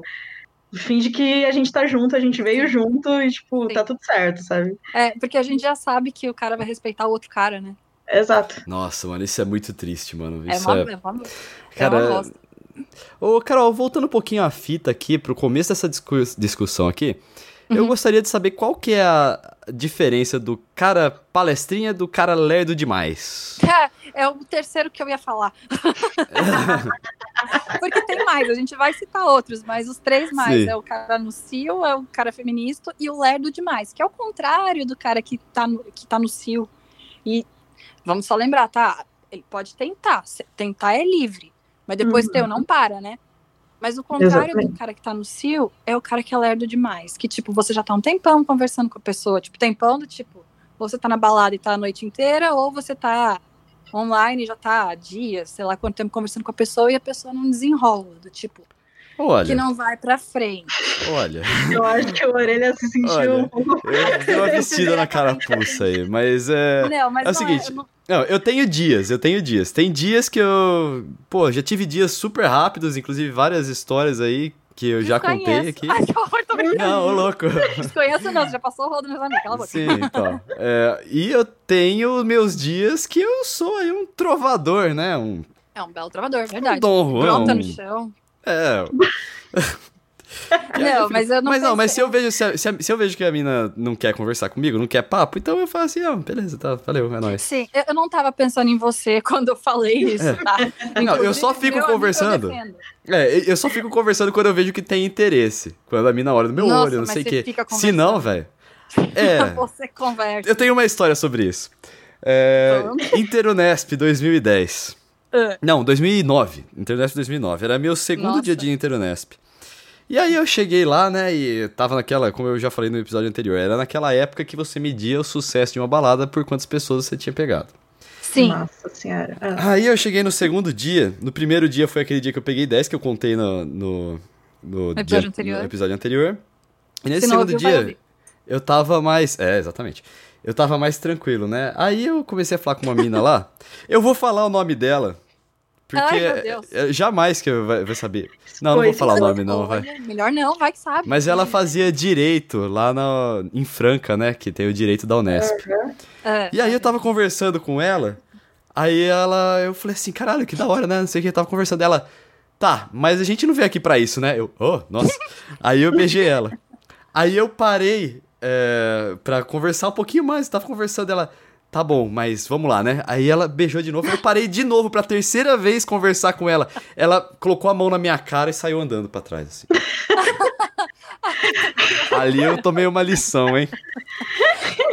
finge que a gente tá junto, a gente veio Sim. junto e, tipo, Sim. tá tudo certo, sabe? É, porque a gente já sabe que o cara vai respeitar o outro cara, né? Exato. Nossa, mano, isso é muito triste, mano. É Isso uma, é. é uma, é Cara, uma. Ô, Carol, voltando um pouquinho a fita aqui, pro começo dessa discu- discussão aqui, eu Uhum. gostaria de saber qual que é a diferença do cara palestrinha do cara lerdo demais. <laughs> É o terceiro que eu ia falar. <laughs> Porque tem mais, a gente vai citar outros, mas os três mais Sim. é o cara no cio, é o cara feminista e o lerdo demais, que é o contrário do cara que tá no, que tá no cio. E vamos só lembrar, tá? Ele pode tentar, tentar é livre, mas depois Uhum. teu não para, né? Mas o contrário do Exatamente. cara que tá no cio é o cara que é lerdo demais, que tipo, você já tá um tempão conversando com a pessoa, tipo, tempão do tipo, ou você tá na balada e tá a noite inteira, ou você tá online já tá há dias, sei lá quanto tempo conversando com a pessoa e a pessoa não desenrola, do tipo, Olha, que não vai pra frente. olha, Eu acho que o Orelha se sentiu Olha. um pouco eu dei uma <laughs> vestida na carapuça aí, mas é... não, mas é o não seguinte, eu não- Não, eu tenho dias, eu tenho dias. Tem dias que eu. Pô, já tive dias super rápidos, inclusive várias histórias aí que eu já contei aqui. Ai, que horror, tô brincando. Não, ô louco. <laughs> Desconheço não, você já passou o rodo nos amigos, cala a boca. Sim, então. É, e eu tenho meus dias que eu sou aí um trovador, né? Um, É um belo trovador, um verdade. Dom Juan. Um- no chão. É. <laughs> <laughs> <laughs> Não, mas eu não Mas não, mas se pensei- eu vejo se, a- se a- se eu vejo que a mina não quer conversar comigo, não quer papo, então eu falo assim, ah, beleza, tá, valeu, é nóis. Sim, eu não tava pensando em você <laughs> quando eu falei isso, tá? <laughs> Não, eu só fico meu amigo, eu conversando. É, eu só fico conversando quando eu vejo que tem interesse. Quando a mina olha no meu Nossa, olho, não sei o quê. Se não, velho. É. Você conversa. Eu tenho uma história sobre isso. É, Interunesp 2010. Ah. Não, 2009. Interunesp 2009. Era meu segundo Nossa. dia de Interunesp. E aí eu cheguei lá, né, e tava naquela, como eu já falei no episódio anterior, era naquela época que você media o sucesso de uma balada por quantas pessoas você tinha pegado. Sim. Nossa senhora. Ah. Aí eu cheguei no segundo dia. No primeiro dia foi aquele dia que eu peguei 10, que eu contei no, no, no Episódio dia- anterior. no episódio anterior. E nesse Se segundo ouviu, dia, eu tava mais. É, exatamente. Eu tava mais tranquilo, né? Aí eu comecei a falar com uma mina lá. Eu vou falar o nome dela. Porque Ai, é- é- jamais que eu vai, vai saber. Não, não vou falar o então, nome, não, vai. Melhor não, vai que sabe. Mas ela fazia direito lá na, em Franca, né? Que tem o direito da Unesp. É. E aí eu tava conversando com ela, aí ela, eu falei assim, caralho, que da hora, né? Não sei o que, eu tava conversando dela. Tá, mas a gente não veio aqui pra isso, né? Eu, oh, nossa. <laughs> aí eu beijei ela. Aí eu parei é, pra conversar um pouquinho mais, tava conversando ela. Tá bom, mas vamos lá, né? Aí ela beijou de novo, eu parei de novo pra terceira vez conversar com ela. Ela colocou a mão na minha cara e saiu andando pra trás, assim. <laughs> Ali eu tomei uma lição, hein?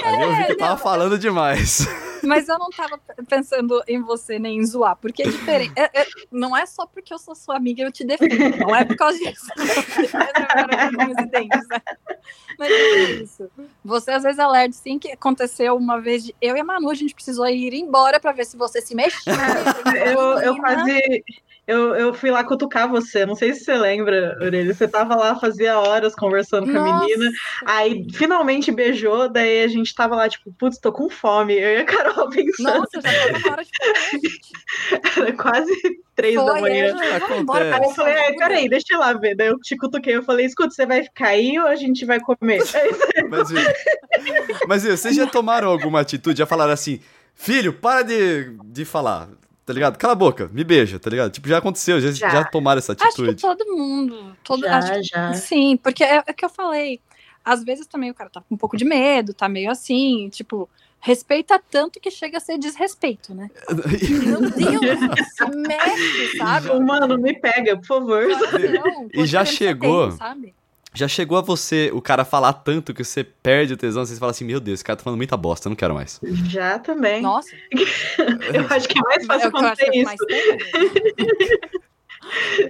Ali eu vi que eu tava falando demais. Mas eu não tava pensando em você nem em zoar, porque é diferente. É- é- não é só porque eu sou sua amiga e eu te defendo. Não é por causa disso. <laughs> Né? Mas é isso. Você às vezes é lerdo, sim, que aconteceu uma vez de eu e a Manu, a gente precisou ir embora pra ver se você se mexia. <laughs> Eu, eu quase. Eu, eu fui lá cutucar você, não sei se você lembra, Aurelia. Você tava lá, fazia horas conversando com a Nossa. menina. Aí finalmente beijou, daí a gente tava lá, tipo, putz, tô com fome. Eu e a Carol <laughs> pensando, Nossa, eu já tava na hora de comer, <laughs> gente. era quase três da manhã. eu já- embora. Aí eu falei, ai, peraí, deixa eu lá ver. Daí eu te cutuquei, eu falei, escuta, você vai ficar aí ou a gente vai comer? <laughs> Mas, mas vocês já tomaram alguma atitude? Já falaram assim, filho, para de, de falar, tá ligado? Cala a boca, me beija, tá ligado? Tipo, já aconteceu, já, Já. já tomaram essa Acho que atitude. todo mundo. Todo, Já, acho que- já. Sim, porque é, é o que eu falei. Às vezes também o cara tá com um pouco de medo, tá meio assim, tipo, respeita tanto que chega a ser desrespeito, né? <laughs> Meu Deus, se mexe, sabe? mano, me pega, por favor. Não, E já chegou. tem, sabe? Já chegou a você, o cara falar tanto que você perde o tesão, você fala assim, meu Deus, esse cara tá falando muita bosta, eu não quero mais. Já também. Nossa, <laughs> Eu acho que é mais é fácil que eu acontecer é isso. né? <laughs>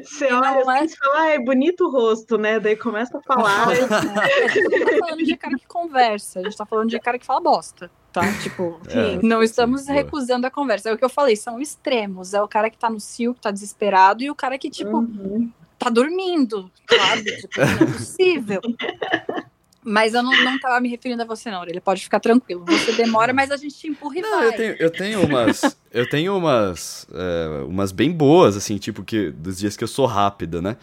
Você não olha é- assim e fala, ah, é bonito o rosto, né? Daí começa a falar. É, a gente não tá falando de cara que conversa, a gente tá falando de cara que fala bosta, tá? Tipo, É, não estamos boa. recusando a conversa. É o que eu falei, são extremos. É o cara que tá no cio, que tá desesperado, e o cara que, tipo, Uhum. Tá dormindo, sabe? <laughs> Tipo, não é possível. Mas eu não, não tava me referindo a você, não. Ele pode ficar tranquilo. Você demora, mas a gente te empurra e Não, vai. eu tenho, eu tenho umas. eu tenho umas. é, umas bem boas, assim, tipo, que dos dias que eu sou rápida, né?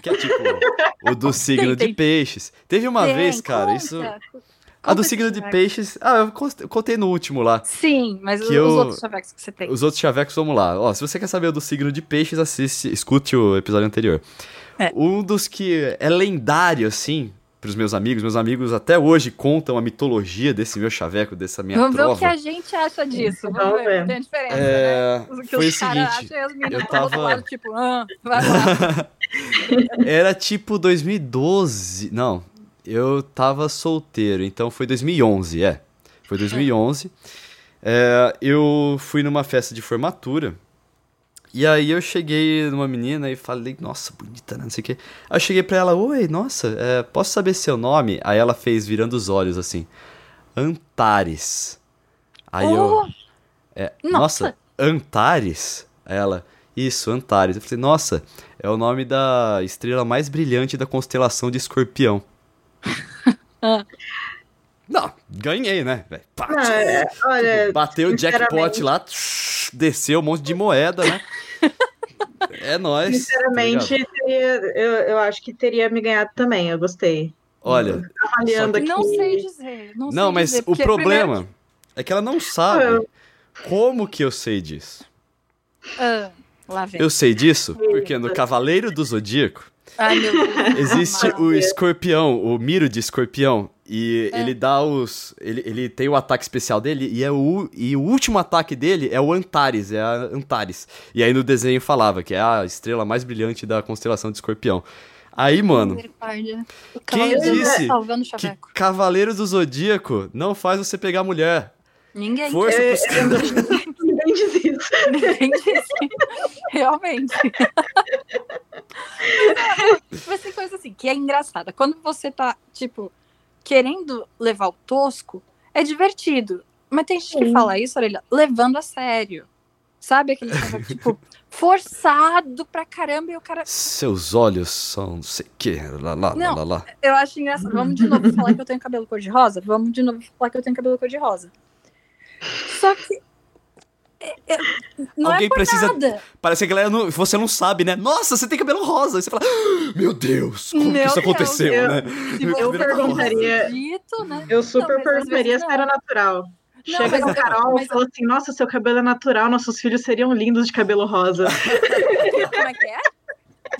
Que é tipo o do <laughs> signo Tem, de tem. peixes. Teve uma Tem, vez, cara, conta. isso. A do signo de peixes. Ah, eu cont- eu contei no último lá. Sim, mas Que os, eu- os outros chavecos que você tem. Os outros chavecos, vamos lá. Ó, se você quer saber o do signo de peixes, assiste, escute o episódio anterior. É. Um dos que é lendário, assim, pros meus amigos. Meus amigos até hoje contam a mitologia desse meu chaveco, dessa minha Vamos ver o trova. que a gente acha disso. Vamos, Vamos ver. ver. Tem a diferença, né? É, O que foi os caras seguinte, acham e as meninas eu tava- lado, tipo, ah, vai lá. <laughs> Era tipo 2012. Não, eu tava solteiro, então foi 2011, é. Foi 2011. <laughs> É, eu fui numa festa de formatura. E aí eu cheguei numa menina e falei, nossa, bonita, né? Não sei o quê. Aí eu cheguei pra ela, oi, nossa, é, posso saber seu nome? Aí ela fez virando os olhos assim. Antares. Aí eu. Oh, É, Nossa. nossa. Antares? Aí Ela, isso, Antares. Eu falei, nossa, é o nome da estrela mais brilhante da constelação de escorpião. Ah. Não, ganhei, né? Pá, Ah, é, olha, Bateu o jackpot lá, tsh, desceu um monte de moeda, né? <laughs> É nóis. tá sinceramente, ligado? teria- eu, eu acho que teria me ganhado também. Eu gostei. Olha, Avaliando aqui. não sei dizer. Não, não, sei mas dizer, o problema é que ela não sabe como que eu sei disso. primeiro- Ah, lá vem. Eu sei disso porque no Cavaleiro do Zodíaco Ai, meu Deus. <laughs> Existe o escorpião, o Miro de escorpião. E É. ele dá os. Ele, ele tem o ataque especial dele. E, é o, e o último ataque dele é o Antares. É a Antares. E aí no desenho falava que é a estrela mais brilhante da constelação de escorpião. Aí, mano, Quem disse Salvando o que chaveco. Cavaleiro do Zodíaco não faz você pegar mulher. Ninguém, Força É, pros... <laughs> <laughs> Ninguém diz isso. ninguém disse. Realmente. Mas tem coisa assim, que é engraçada. Quando você tá, tipo, querendo levar o tosco, é divertido. Mas tem gente que Sim. fala isso, orelha, levando a sério. Sabe aquele <laughs> chaveco, tipo, forçado pra caramba e o cara. Seus olhos são não sei o que. Lá, lá, lá, Não. lá, lá. Eu acho engraçado. Vamos de novo falar que eu tenho cabelo cor-de-rosa? Vamos de novo falar que eu tenho cabelo cor-de-rosa. Só que. É- é- não Alguém é por precisa- nada. Parece que a galera não, você não sabe, né? Nossa, você tem cabelo rosa. Aí você fala, "Ah, meu Deus, como que Meu isso Deus, aconteceu, eu- né? Eu perguntaria- Dito, né? Eu super Não, perguntaria se era natural. Não, Chega no eu- Carol mas e fala assim: Nossa, seu cabelo é natural, nossos filhos seriam lindos de cabelo rosa. <laughs> Como é que é?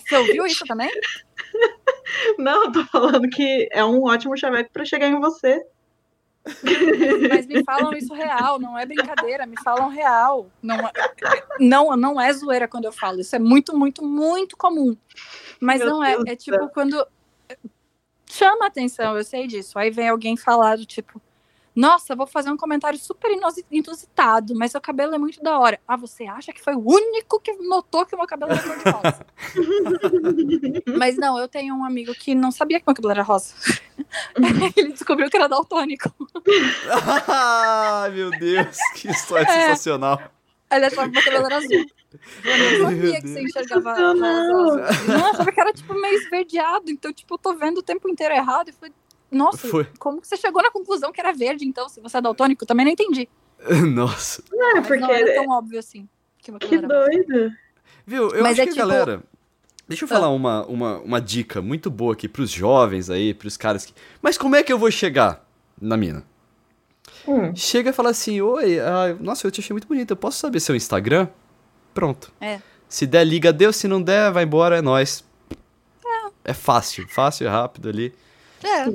Você ouviu isso também? <laughs> Não, eu tô falando que é um ótimo chaveco pra chegar em você. Mas me falam isso real, não é brincadeira, me falam real. Não, é- não, não é zoeira quando eu falo, isso é muito, muito, muito comum. Mas Meu não é, Deus é tipo quando chama atenção, eu sei disso. Aí vem alguém falar do tipo, nossa, vou fazer um comentário super inusitado, mas seu cabelo é muito da hora. Ah, você acha que foi o único que notou que o meu cabelo era cor de rosa? <laughs> mas não, eu tenho um amigo que não sabia que meu cabelo era rosa. <laughs> Ele descobriu que era daltônico. Ai, meu Deus, que história É. sensacional. Ele achava que meu cabelo era azul. Eu não sabia que você enxergava Não, não. eu achava que era tipo meio esverdeado. Então, tipo, eu tô vendo o tempo inteiro errado. E falei, nossa, Foi. como que você chegou na conclusão que era verde, então, se você é daltônico? Também não entendi. <laughs> Nossa. Não, é porque. não era tão óbvio assim. Que, Que doido. Viu, eu Mas acho é que, tipo- galera... Deixa eu falar uma, uma, uma dica muito boa aqui pros jovens aí, pros caras que... Mas como é que eu vou chegar na mina? Hum. Chega e fala assim, oi, ah, nossa, eu te achei muito bonita, eu posso saber seu Instagram? Pronto. É. Se der, liga, deu, se não der, vai embora, é nóis. É fácil, fácil e rápido ali. É.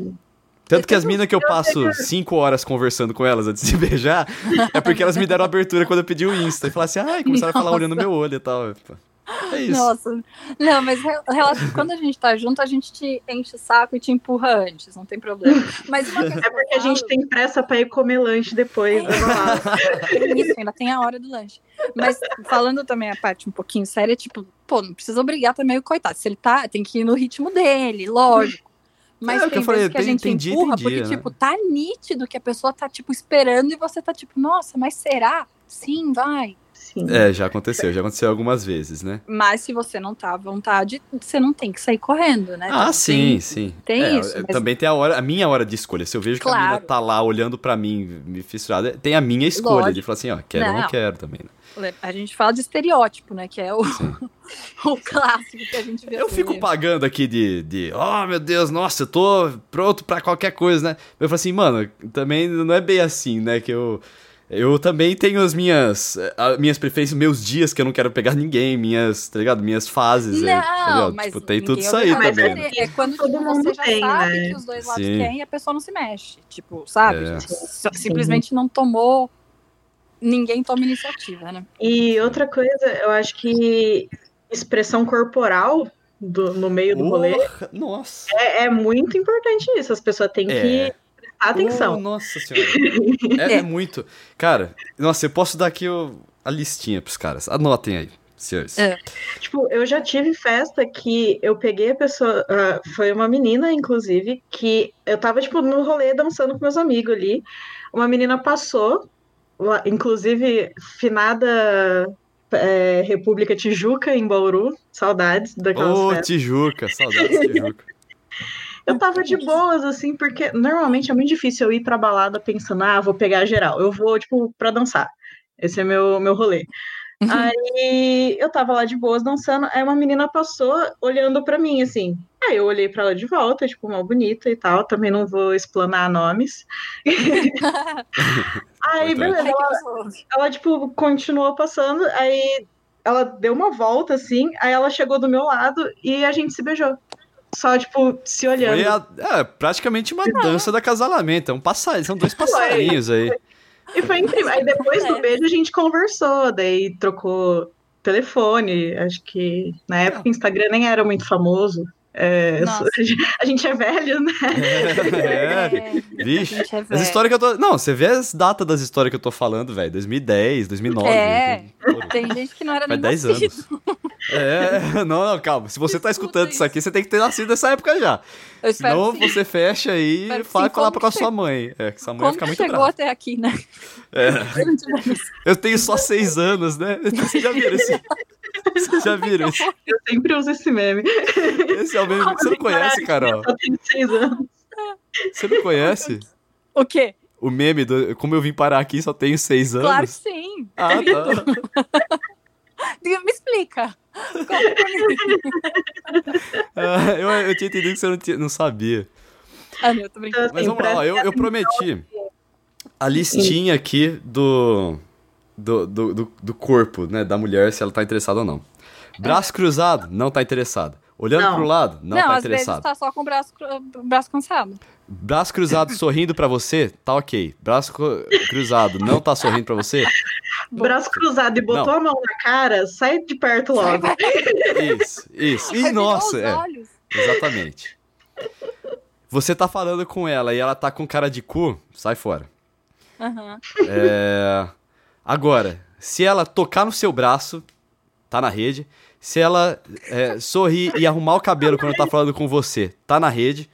Tanto que as minas que eu passo cinco horas conversando com elas antes de <laughs> beijar, é porque elas me deram abertura quando eu pedi o Insta. E falaram assim, ai, começaram a falar olhando meu olho e tal. É isso. Nossa. Não, mas quando a gente tá junto, a gente te enche o saco e te empurra antes, não tem problema. Mas É porque a gente tem pressa pra ir comer lanche depois. Tem <laughs> Isso, ainda tem a hora do lanche. Mas falando também a parte um pouquinho séria, tipo, pô, não precisa obrigar também o coitado. Se ele tá, tem que ir no ritmo dele, lógico. Mas É, o que tem eu falei, vezes que a gente tem dia e empurra, tem porque, né? tipo, tá nítido que a pessoa tá, tipo, esperando e você tá, tipo, nossa, mas será? Sim, vai. Sim. É, já aconteceu, já aconteceu algumas vezes, né? Mas se você não tá à vontade, você não tem que sair correndo, né? Ah, Tipo, sim, tem- sim. tem É, isso, é, mas- Também tem a hora, a minha hora de escolha. Se eu vejo que a Claro. tá lá olhando pra mim, me fissurada, tem a minha escolha Lógico. de falar assim, ó, quero ou não Não. quero também. né? A gente fala de estereótipo, né? Que é o, <laughs> o clássico que a gente vê. Eu por fico aí. pagando aqui de, de, oh meu Deus, nossa, eu tô pronto pra qualquer coisa, né? Eu falo assim, mano, também não é bem assim, né? Que eu, eu também tenho as minhas, eh, a- minhas preferências, meus dias que eu não quero pegar ninguém, minhas, tá ligado? Minhas fases, aí, tá Não, ligado? mas Tipo, tem tudo isso aí é também, né? É quando Todo tipo, mundo você já tem, sabe né? que os dois lados Sim. querem e a pessoa não se mexe. Tipo, sabe? É. S- Simplesmente não tomou. Ninguém toma iniciativa, né? E outra coisa, eu acho que expressão corporal do- no meio do rolê Nossa. é, é muito importante isso. As pessoas têm É. que prestar atenção. Oh, nossa senhora. É, é muito. Cara, nossa, eu posso dar aqui o- a listinha pros caras. Anotem aí, senhores. É. Tipo, eu já tive festa que eu peguei a pessoa. ah, foi uma menina, inclusive, que eu tava, tipo, no rolê dançando com meus amigos ali. Uma menina passou, inclusive, finada é, República Tijuca, em Bauru. Saudades daquelas Ô, festas. Tijuca, saudades de Tijuca. <laughs> Eu tava de boas, assim, porque normalmente é muito difícil eu ir pra balada pensando, ah, vou pegar geral. Eu vou, tipo, pra dançar. Esse é meu, meu rolê. Aí eu tava lá de boas dançando, aí uma menina passou olhando pra mim, assim. Aí eu olhei pra ela de volta, tipo, mal bonita e tal. Também não vou explanar nomes. <laughs> aí, beleza, ela, ela, tipo, continuou passando, aí ela deu uma volta, assim, aí ela chegou do meu lado e a gente se beijou. Só, tipo, se olhando. Foi a- é, praticamente uma dança do acasalamento. É um passarinho, são dois passarinhos aí. E foi incrível. Aí depois do É. beijo a gente conversou, daí trocou telefone. Acho que na época o Instagram nem era muito famoso. É, <laughs> a gente é velho, né? <laughs> É, vixe. gente é As velho. histórias que eu tô. Não, você vê as datas das histórias que eu tô falando, velho. 2010, 2009. É. Tem gente que não era Faz nem 10 nascido. anos. <laughs> É, <laughs> não, não, calma. Se você tá Escuta escutando isso isso. aqui, você tem que ter nascido nessa época já. Eu espero Senão que você fecha aí e que fala sim. falar Como com a que sua mãe. É, que sua mãe Como ficar que muito chegou brava. até aqui, né? É. <laughs> Eu tenho só seis anos, né? <laughs> Vocês já viram esse? Vocês já viram esse? Eu sempre uso esse meme. Esse é o mesmo. Você não conhece, Carol? Eu tenho seis anos. Você não conhece? O quê? O meme do. Como eu vim parar aqui, só tenho seis anos. Claro que sim. Ah, tá. Me explica. Ah, eu, eu tinha entendido que você não, tinha- não sabia. Ah, não, eu tô brincando. Então, Mas assim, vamos lá, eu, eu prometi a listinha aqui do, do, do, do, do corpo, né, da mulher, se ela tá interessada ou não. Braço cruzado, não tá interessada. Olhando Não. pro lado, não, tá às vezes interessado. tá só com o braço, braço cansado. Braço cruzado sorrindo pra você, tá ok. Braço cru- cruzado não tá sorrindo pra você, Braço cruzado e botou a mão na cara, sai de perto logo. isso, isso. E nossa, é. os olhos. Exatamente. Você tá falando com ela e ela tá com cara de cu, sai fora. Aham. É... Agora, se ela tocar no seu braço, tá na rede. Se ela é, sorrir e arrumar o cabelo quando tá falando com você, tá na rede.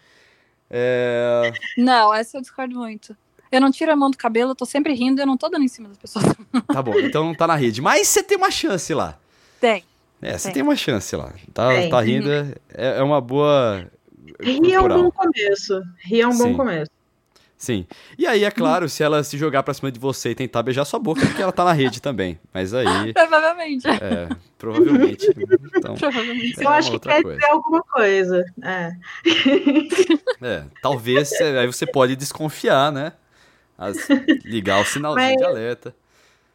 É... Não, essa eu discordo muito. Eu não tiro a mão do cabelo, eu tô sempre rindo, eu não tô dando em cima das pessoas. <laughs> Tá bom, então não tá na rede. Mas você tem uma chance lá. Tem. É, você Tem. tem uma chance lá. Tá, Tem. tá rindo, é, é uma boa. Rir é um bom começo. Rir é um Sim. bom começo. Sim. E aí, é claro, se ela se jogar pra cima de você e tentar beijar sua boca, é porque ela tá na rede também. Mas aí, <laughs> Provavelmente. é, provavelmente. Então, Provavelmente. É Eu acho uma que quer coisa. dizer alguma coisa. É. é, talvez é, aí você pode desconfiar, né? As- ligar o sinalzinho Mas- de alerta.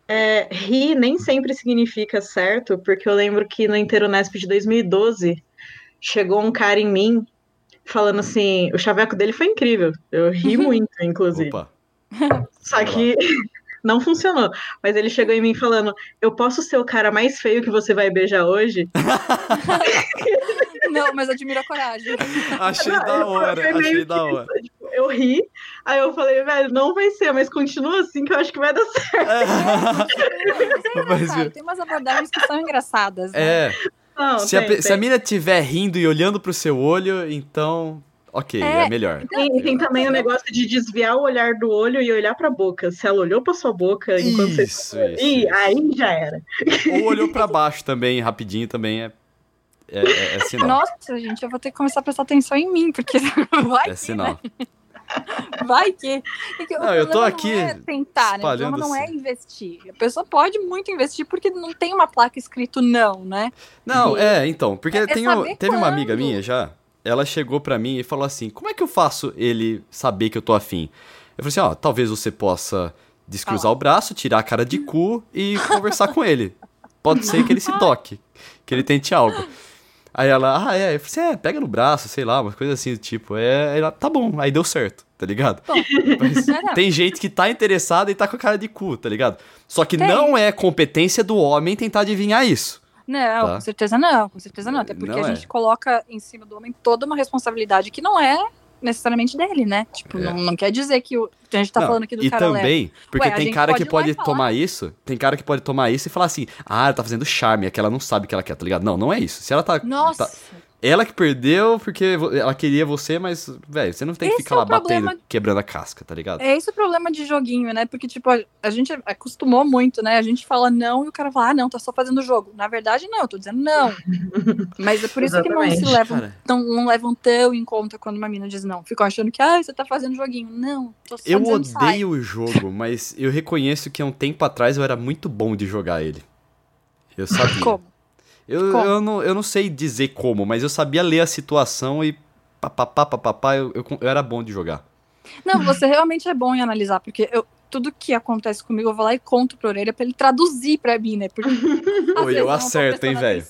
É, rir nem sempre significa certo, porque eu lembro que no Interunesp de 2012 chegou um cara em mim falando assim: o chaveco dele foi incrível. Eu ri muito, inclusive. Opa. Só que <laughs> não funcionou. Mas ele chegou em mim falando: Eu posso ser o cara mais feio que você vai beijar hoje? <laughs> Não, mas admiro a coragem. Achei Não, da hora, achei da hora. tipo, eu ri, aí eu falei, velho, não vai ser, mas continua assim que eu acho que vai dar certo. <laughs> Mas, Engraçado, Tem umas abordagens que são engraçadas. Né? é, Não, se a, tem, se a tem. mina estiver rindo e olhando pro seu olho, então. Ok, é, É, melhor. Tem, tem também o negócio de desviar o olhar do olho e olhar pra boca. Se ela olhou pra sua boca enquanto você. Isso, isso. Ih, isso. aí já era. Ou olhou pra baixo também, rapidinho também é. É, é, é sinal. Nossa, gente, eu vou ter que começar a prestar atenção em mim, porque <laughs> vai É sinal. Vai que. Porque o Não, eu tô aqui não é tentar, né? O problema não é assim. investir. A pessoa pode muito investir porque não tem uma placa escrito não, né? Não, E- é, então, porque é tem saber o- teve uma amiga quando. minha já, ela chegou pra mim e falou assim: como é que eu faço ele saber que eu tô afim? Eu falei assim: ó, talvez você possa descruzar o braço, tirar a cara de cu e conversar com ele. Pode ser que ele se <laughs> toque, que ele tente algo. Aí ela, ah, é, eu falei assim, é, pega no braço, sei lá, uma coisa assim do tipo. É, ela, tá bom, aí deu certo, tá ligado? Bom, é, tem gente que tá interessada e tá com a cara de cu, tá ligado? Só que Tem. não é competência do homem tentar adivinhar isso. Não, Tá. com certeza não, com certeza não. Até porque Não a é. gente coloca em cima do homem toda uma responsabilidade que não é necessariamente dele, né? Tipo, É. não, não quer dizer que o. A gente tá Não, falando aqui do e cara leve. também, porque Ué, tem cara pode que e pode tomar isso, tem cara que pode tomar isso e falar assim, ah, ela tá fazendo charme, é que ela não sabe o que ela quer, tá ligado? Não, não é isso. Se ela tá. Nossa, tá- ela que perdeu porque ela queria você, mas, velho, você não tem que Esse ficar é lá problema- batendo, quebrando a casca, tá ligado? é esse o problema de joguinho, né? Porque, tipo, a, gente acostumou muito, né? A gente fala não e o cara fala, ah, não, tá só fazendo jogo. Na verdade, não, eu tô dizendo não. <laughs> Mas é por isso que não se Exatamente, levam, Cara, tão, não levam tão em conta quando uma mina diz não. Ficam achando que, ah, você tá fazendo joguinho. Não, tô só eu dizendo sai. odeio o jogo, mas eu reconheço que há um tempo atrás eu era muito bom de jogar ele. Eu sabia. Como? Eu, Como? eu, não, eu não sei dizer como, mas eu sabia ler a situação e papapá, papapá, eu, eu, eu era bom de jogar. Não, você realmente é bom em analisar, porque eu, tudo que acontece comigo eu vou lá e conto pra orelha pra ele traduzir pra mim, né? Porque, <laughs> Oi, eu tô acerto, hein, velho?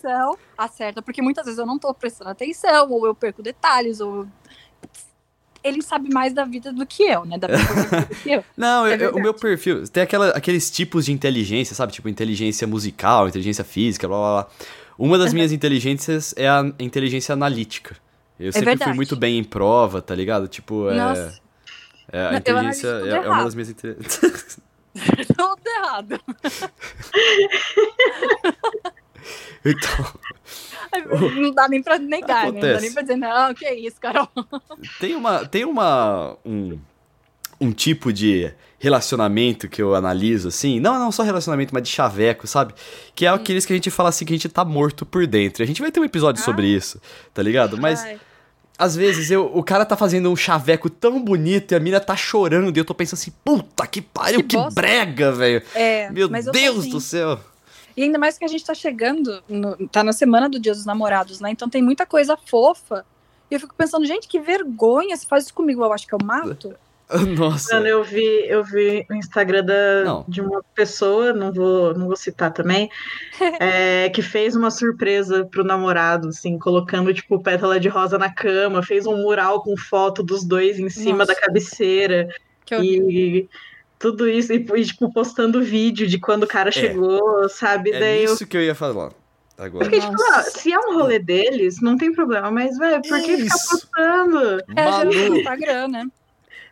Acerta, porque muitas vezes eu não tô prestando atenção, ou eu perco detalhes, ou eu- ele sabe mais da vida do que eu, né? Da vida do que eu. <laughs> Não, É eu- eu- o meu perfil. Tem aquela, aqueles tipos de inteligência, sabe? Tipo, inteligência musical, inteligência física, blá blá blá. Uma das minhas inteligências é a inteligência analítica. Eu sempre fui verdade. muito bem em prova, tá ligado? Tipo, é. Nossa, é a inteligência é, é uma das minhas inteligências. <laughs> <laughs> tudo errado. <laughs> então, Não dá nem pra negar, né? Não dá Acontece. nem pra dizer, não, que isso, Carol. tem uma. Tem uma. Um, um tipo de relacionamento que eu analiso, assim. Não, não só relacionamento, mas de chaveco, sabe? Que é aqueles que a gente fala assim que a gente tá morto por dentro. A gente vai ter um episódio Ah. sobre isso, tá ligado? Mas. Às vezes eu, o cara tá fazendo um chaveco tão bonito e a mina tá chorando e eu tô pensando assim, puta que pariu, Que que, bosta. brega, velho. é, Meu Deus assim. do céu. E ainda mais que a gente tá chegando, no- tá na semana do Dia dos Namorados, né? Então tem muita coisa fofa. E eu fico pensando, gente, que vergonha se faz isso comigo. Eu acho que eu mato. <laughs> Nossa. Mano, eu vi, eu vi o Instagram da, Não. de uma pessoa, não vou, não vou citar também, <laughs> é, que fez uma surpresa pro namorado, assim, colocando, tipo, pétala de rosa na cama, fez um mural com foto dos dois em cima Nossa. da cabeceira, Que eu... e tudo isso, e, e, tipo, postando vídeo de quando o cara chegou, sabe? É Daí eu isso que eu ia falar agora. fiquei, tipo, ah, se é um rolê deles, não tem problema, mas, velho, por que ficar postando? É, Manu, Instagram, né?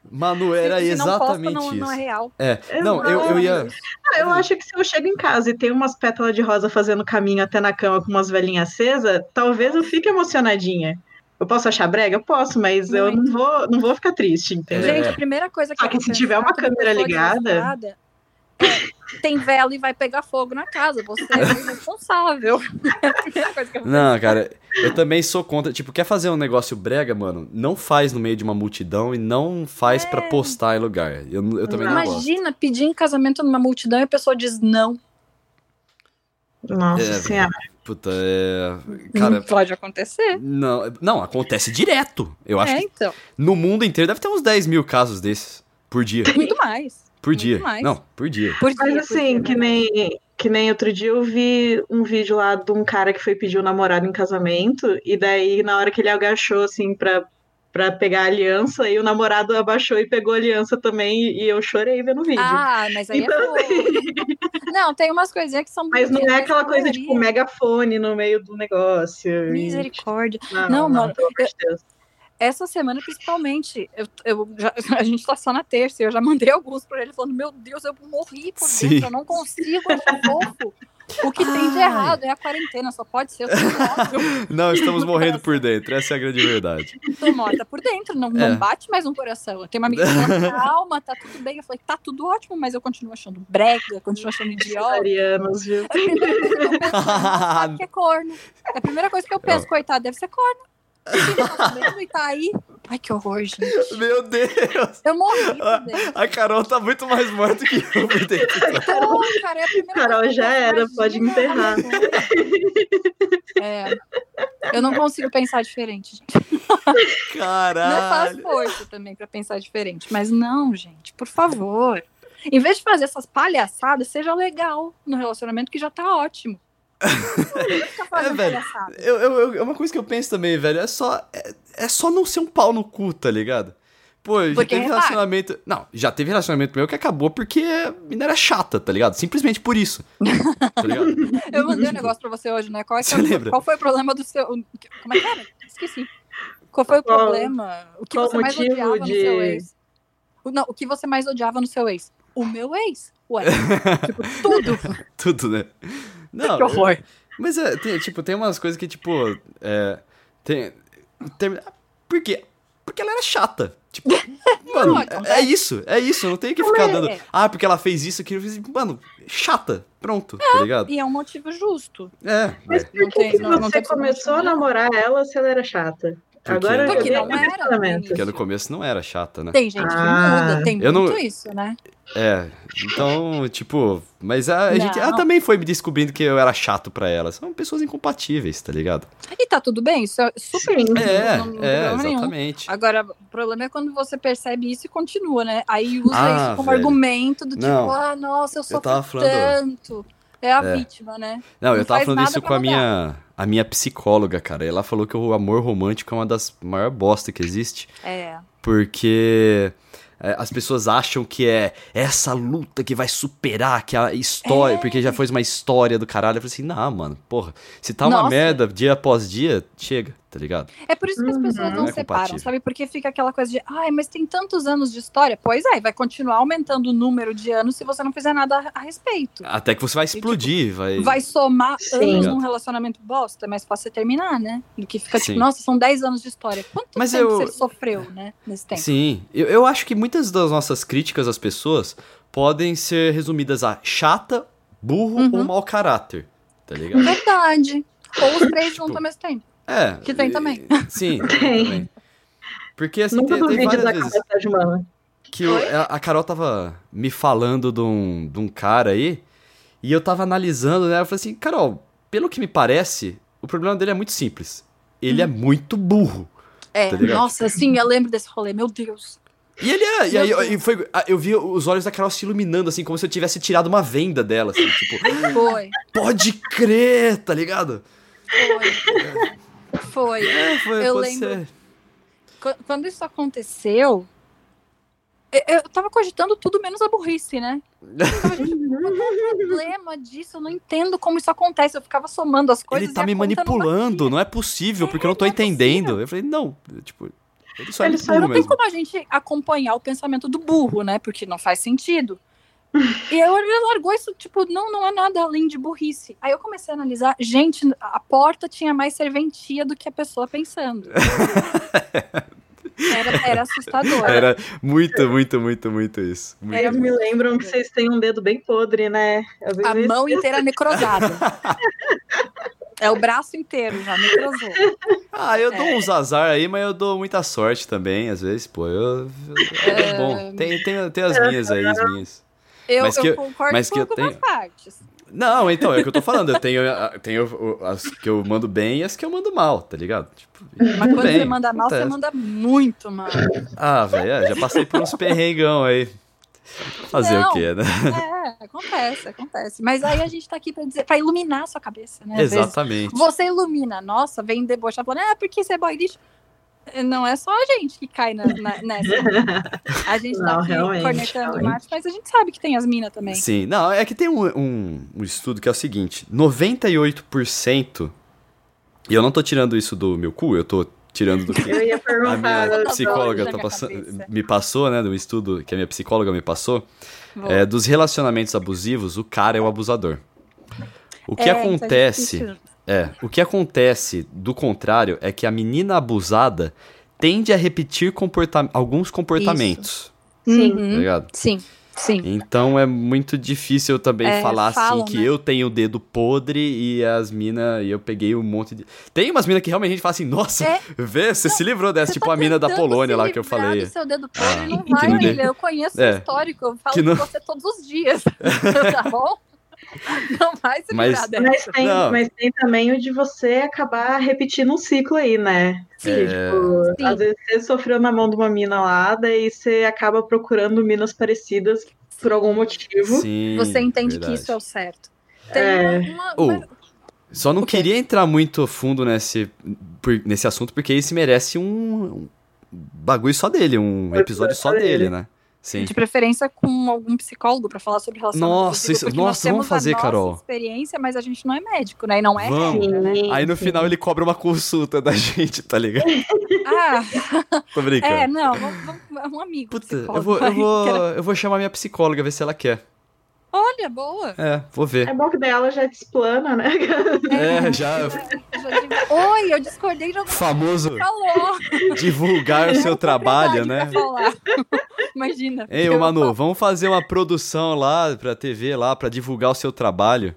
Manu, era se, se não posta, exatamente não, isso. não é real. É, não, eu, eu ia. Ah, eu acho que se eu chego em casa e tem umas pétalas de rosa fazendo caminho até na cama com umas velhinhas acesas, talvez eu fique emocionadinha. Eu posso achar brega? Eu posso, mas eu não vou, não vou ficar triste, entendeu? Gente, a primeira coisa que Só eu que vou se tiver uma câmera ligada- é, tem vela e vai pegar fogo na casa. Você é o responsável. <laughs> É Não, cara, eu também sou contra. Tipo, quer fazer um negócio brega, mano? Não faz no meio de uma multidão e não faz pra postar em lugar. Eu, eu também não gosto. Imagina pedir em casamento numa multidão e a pessoa diz não. Nossa É, senhora. Puta, é. Cara, não <laughs> pode acontecer. não, não, acontece direto. Eu acho é, que então. no mundo inteiro deve ter uns 10 mil casos desses por dia. Muito mais. Por dia. mais. Não, por dia. Por Mas dia, assim, por que dia, nem, que nem outro dia eu vi um vídeo lá de um cara que foi pedir o namorado em casamento, e daí na hora que ele agachou assim pra, pra pegar a aliança, e o namorado abaixou e pegou a aliança também, e eu chorei vendo o vídeo. Ah, mas aí Então, é fofo. <laughs> Não, tem umas coisinhas que são Mas não é aquela coisa não tipo é. megafone no meio do negócio. e- Misericórdia. Não, Não, não, mano, pelo amor de Deus. Essa semana, principalmente, eu, eu já- <laughs> a gente tá só na terça e eu já mandei alguns pra ele falando: Meu Deus, eu morri por Sim. dentro, eu não consigo achar fofo. O que tem de Ai. errado é a quarentena, só pode ser. <laughs> Não, estamos morrendo por dentro. Essa é a grande verdade. eu tô morta por dentro, não, não É. bate mais um coração. Eu tenho uma amiga que falou: <laughs> Calma, tá tudo bem. Eu falei: Tá tudo ótimo, mas eu continuo achando brega, continuo achando idiota. Arianos, viu? É a primeira coisa que eu penso, que é corno. É a primeira coisa que eu penso, coitado, deve ser corno. Tá e tá aí. Ai, que horror, gente. Meu Deus! Eu morri. A Carol tá muito mais morta que eu por dentro. Pô, cara, é a primeira Carol, já era, pode enterrar. É, eu não consigo pensar diferente, gente. Não faz Caralho. força também pra pensar diferente. Mas não, gente, por favor. Em vez de fazer essas palhaçadas, seja legal no relacionamento, que já tá ótimo. É, velho. Eu, eu, eu- é uma coisa que eu penso também, velho. É só, é, é só não ser um pau no cu, tá ligado? Pô, já Porque teve repara. relacionamento. Não, já teve relacionamento meu que acabou porque a mina era chata, tá ligado? Simplesmente por isso. Tá ligado? <laughs> Eu mandei um negócio pra você hoje, né? Qual, é que Você é o- lembra? qual foi o problema do seu. Como é que era? Esqueci. Qual foi o Qual- problema? O que qual você mais odiava no de- seu ex? O- Não, o que você mais odiava no seu ex? O meu ex. Ué, <laughs> tipo, tudo. Tudo, né? Não, que horror. Mas é, tem, tipo, tem umas coisas que, tipo. É, tem. tem- por quê? Porque ela era chata. Tipo, <laughs> mano, é, é isso, é isso. Não tem que ficar é. dando. Ah, porque ela fez isso, aquilo. eu fiz- Mano, chata. Pronto, tá ligado? E é um motivo justo. É. Mas é. por Não que, tem- que não- não você começou a namorar ela se ela era chata? Porque- Agora eu Porque não era início. Porque no começo não era chata, né? Tem gente que Ah, muda, tem eu não- muito isso, né? É. Então, tipo. Mas a, a gente. Ela Não. também foi me descobrindo que eu era chato pra ela. São pessoas incompatíveis, tá ligado? E tá tudo bem, isso é super Sim. É, não- não é, problema nenhum. exatamente. Agora, o problema é quando você percebe isso e continua, né? Aí usa Ah, isso como velho. argumento do tipo, Não. ah, nossa, eu tava falando- tanto. É a É. vítima, né? Não, eu Não tava faz falando isso com a mudar. minha, a minha psicóloga, cara. Ela falou que o amor romântico é uma das maiores bosta que existe. É. Porque é, as pessoas acham que é essa luta que vai superar que a história. É. Porque já foi uma história do caralho. Eu falei assim, não, mano, porra. Se tá uma Nossa. merda dia após dia, chega, tá ligado? É por isso que as Uhum. pessoas não É separam, compatível. sabe? Porque fica aquela coisa de, ai, mas tem tantos anos de história. Pois é, vai continuar aumentando o número de anos se você não fizer nada a, a respeito. Até que você vai explodir, vai. Vai somar Sim. anos num relacionamento bosta, é mais fácil você terminar, né? Do que fica Sim. tipo, nossa, são 10 anos de história. Quanto Mas tempo eu- você sofreu, né? Nesse tempo. Sim, eu, eu acho que muitas das nossas críticas às pessoas podem ser resumidas a chata, burro Uhum. ou mau caráter, tá ligado? Verdade. Ou os três <laughs> Tipo, juntos ao mesmo tempo. É. Que tem e- também. <laughs> Sim, Tem. também. Porque assim, Nunca tem, tem duvide da várias vezes humana. que eu- a Carol tava me falando de um, de um cara aí, e eu tava analisando, né? Eu falei assim, Carol, pelo que me parece, o problema dele é muito simples. Ele é muito burro. É, Tá nossa, sim, eu lembro desse rolê, meu Deus. E ele é. E aí eu, foi, a- eu vi os olhos da Carol se iluminando, assim, como se eu tivesse tirado uma venda dela, assim, tipo, Foi, pode crer, tá ligado? foi. Foi. É, foi, Eu lembro. Quando isso aconteceu, eu- tava cogitando tudo menos a burrice, né? É o <laughs> problema disso? Eu não entendo como isso acontece. Eu ficava somando as coisas. Ele tá me não manipulando, batia. não é possível, porque eu não tô não é entendendo. Eu falei, não, tipo, ele só é Ele muito só Não tem mesmo. como a gente acompanhar o pensamento do burro, né? Porque não faz sentido. E eu ele largou isso, tipo, não, não é nada além de burrice. Aí eu comecei a analisar, gente, a porta tinha mais serventia do que a pessoa pensando. <laughs> Era, era assustador. Era muito, muito, muito, muito isso. Muito. Eles me lembram que vocês têm um dedo bem podre, né? A mão inteira necrosada. <laughs> É o braço inteiro já, necrosou. Ah, eu dou É. uns azar aí, mas eu dou muita sorte também, às vezes, pô. Eu, eu- é bom. Tem, tem, tem as minhas aí, as minhas. Eu, Mas que eu- concordo mas com que eu tenho- partes. Não, então, é o que eu tô falando. Eu tenho, tenho as que eu mando bem e as que eu mando mal, tá ligado? Tipo, Mas quando bem, você manda mal, você acontece. manda muito mal. Ah, velho, é, já passei por uns perrengão aí. Fazer Não. o quê, né? É, acontece, acontece. Mas aí a gente tá aqui pra dizer, pra iluminar a sua cabeça, né? Exatamente. Você ilumina, nossa, vem debochar falando, ah, porque você é boy lixo. Não é só a gente que cai na, na- nessa. A gente tá Não, aqui realmente, cornetando mas a gente sabe que tem as minas também. Sim, não, é que tem um, um, um estudo que é o seguinte: 98%, e eu não tô tirando isso do meu cu, eu tô tirando do <laughs> que Eu ia a minha Tá psicóloga tá passando- me passou, né, do estudo que a minha psicóloga me passou, é, dos relacionamentos abusivos, o cara é o abusador. O que É, é acontece. É, o que acontece do contrário é que a menina abusada tende a repetir comporta alguns comportamentos, Sim. tá Uhum. ligado? Sim, sim. Então é muito difícil eu também É, falar falam, assim que né? eu tenho o dedo podre e as minas, e eu peguei um monte de. Tem umas minas que realmente a gente fala assim, nossa, É. vê, você se livrou dessa, tipo a mina da Polônia lá que eu falei. do seu dedo podre Ah, não vai, não dê- William. Eu conheço É. o histórico, eu falo Que não- com você todos os dias. <laughs> tá bom? <laughs> Não vai se Mas- dessa. Mas tem, Não. mas tem também o de você acabar repetindo um ciclo aí, né? Sim. Que, É. tipo, Sim. às vezes você sofreu na mão de uma mina lá, daí você acaba procurando minas parecidas por algum motivo. Sim. Você entende verdade. que isso é o certo. Tem É. uma, uma- Ou, uma- Só não queria entrar muito fundo nesse, por- nesse assunto, porque esse merece um, um bagulho só dele, um episódio só dele, né? Sim. De preferência com algum psicólogo pra falar sobre relacionamento Nossa, isso- porque nossa, nós temos vamos fazer, a nossa Carol. experiência, mas a gente não é médico, né? E não é Vamos. né? Aí no final ele cobra uma consulta da <laughs> gente, tá ligado? Ah, <laughs> Tô brincando. é, não, vamos- vamos- é um amigo. Puta, eu vou, eu, vou, eu vou chamar minha psicóloga, ver se ela quer. Olha, boa. É, vou ver. É bom que daí ela já desplana, né? <laughs> É, já. Já Oi, eu discordei de alguma Famoso falou. divulgar o seu trabalho, né? Falar. <laughs> Imagina. Ei, ô Manu, vamos fazer uma produção lá pra TV, lá, pra divulgar o seu trabalho.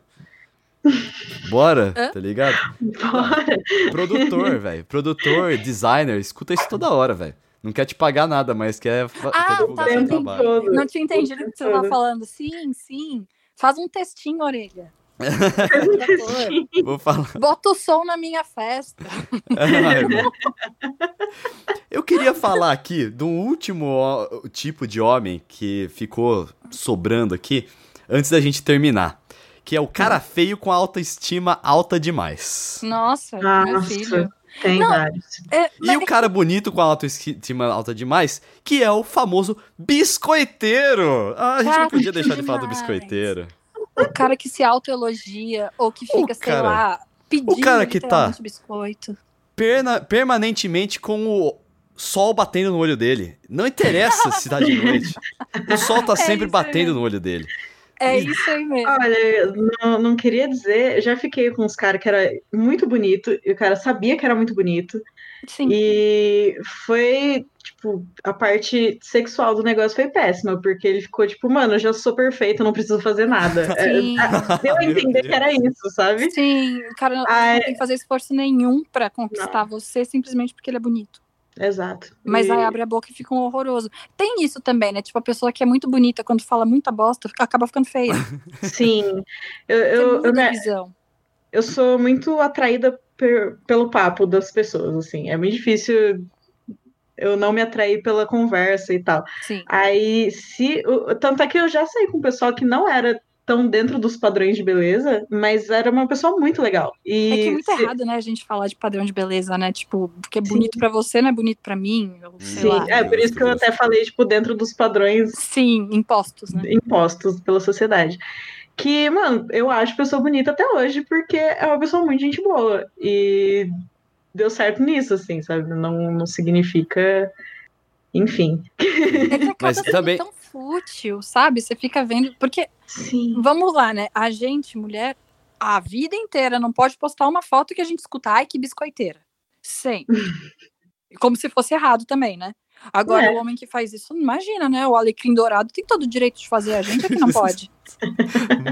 Bora, Hã? tá ligado? Bora. Produtor, velho. Produtor, designer, escuta isso toda hora, velho. Não quer te pagar nada, mas quer, Ah, quer divulgar tá, seu tempo trabalho. todo. Não tinha entendido o que você tava Todo. falando. Sim, sim. Faz um textinho, orelha. <laughs> Vou falar. Bota o som na minha festa. Ai, <laughs> meu. Eu queria falar aqui de um último tipo de homem que ficou sobrando aqui antes da gente terminar. Que é o cara feio com autoestima alta demais. Nossa, meu Nossa. filho. Tem Não. vários. É, E mas- o cara bonito com autoestima alta demais, que é o famoso biscoiteiro. Ah, a gente não Chato podia deixar de falar do biscoiteiro. o cara que se autoelogia ou que fica, sei cara- lá, pedindo cara que tá- biscoito. Perna- permanentemente com o sol batendo no olho dele. Não interessa se tá de noite. O sol tá <laughs> É sempre aí batendo mesmo. no olho dele. É <laughs> isso aí mesmo. Olha, eu não, não queria dizer, já fiquei com uns caras que era muito bonito, e o cara sabia que era muito bonito, Sim. e foi, tipo, a parte sexual do negócio foi péssima, porque ele ficou tipo, mano, eu já sou perfeito, não preciso fazer nada. <laughs> É, Sim. Deu a <laughs> entender que era isso, sabe? Sim, o cara não, Ai. não tem que fazer esforço nenhum pra conquistar você simplesmente porque ele é bonito. Exato. Mas E- aí abre a boca e fica um horroroso. Tem isso também, né? Tipo, a pessoa que é muito bonita, quando fala muita bosta, acaba ficando feia. <laughs> Sim, eu, Tem eu, eu, visão. eu sou muito atraída per- pelo papo das pessoas, assim, é muito difícil eu não me atrair pela conversa e tal. Sim. Aí, se. o- Tanto é que eu já saí com um pessoal que não era tão dentro dos padrões de beleza, mas era uma pessoa muito legal. E É que é muito se- errado, né, a gente falar de padrão de beleza, né? Tipo, porque é bonito pra você, não é bonito pra mim. Ou sei Sim, lá. é por isso que eu até falei, tipo, dentro dos padrões Sim, impostos, né? impostos pela sociedade. Que, mano, eu acho pessoa bonita até hoje, porque é uma pessoa muito gente boa. E deu certo nisso, assim, sabe? Não, não significa Enfim. É que acaba Mas sendo também- tão fútil, sabe? Você fica vendo. Porque, Sim. vamos lá, né? A gente, mulher, a vida inteira não pode postar uma foto que a gente escuta, ai, que biscoiteira. Sempre. <laughs> Como se fosse errado também, né? Agora, É. o homem que faz isso, imagina, né? O alecrim dourado tem todo o direito de fazer, a gente é que não <laughs> pode.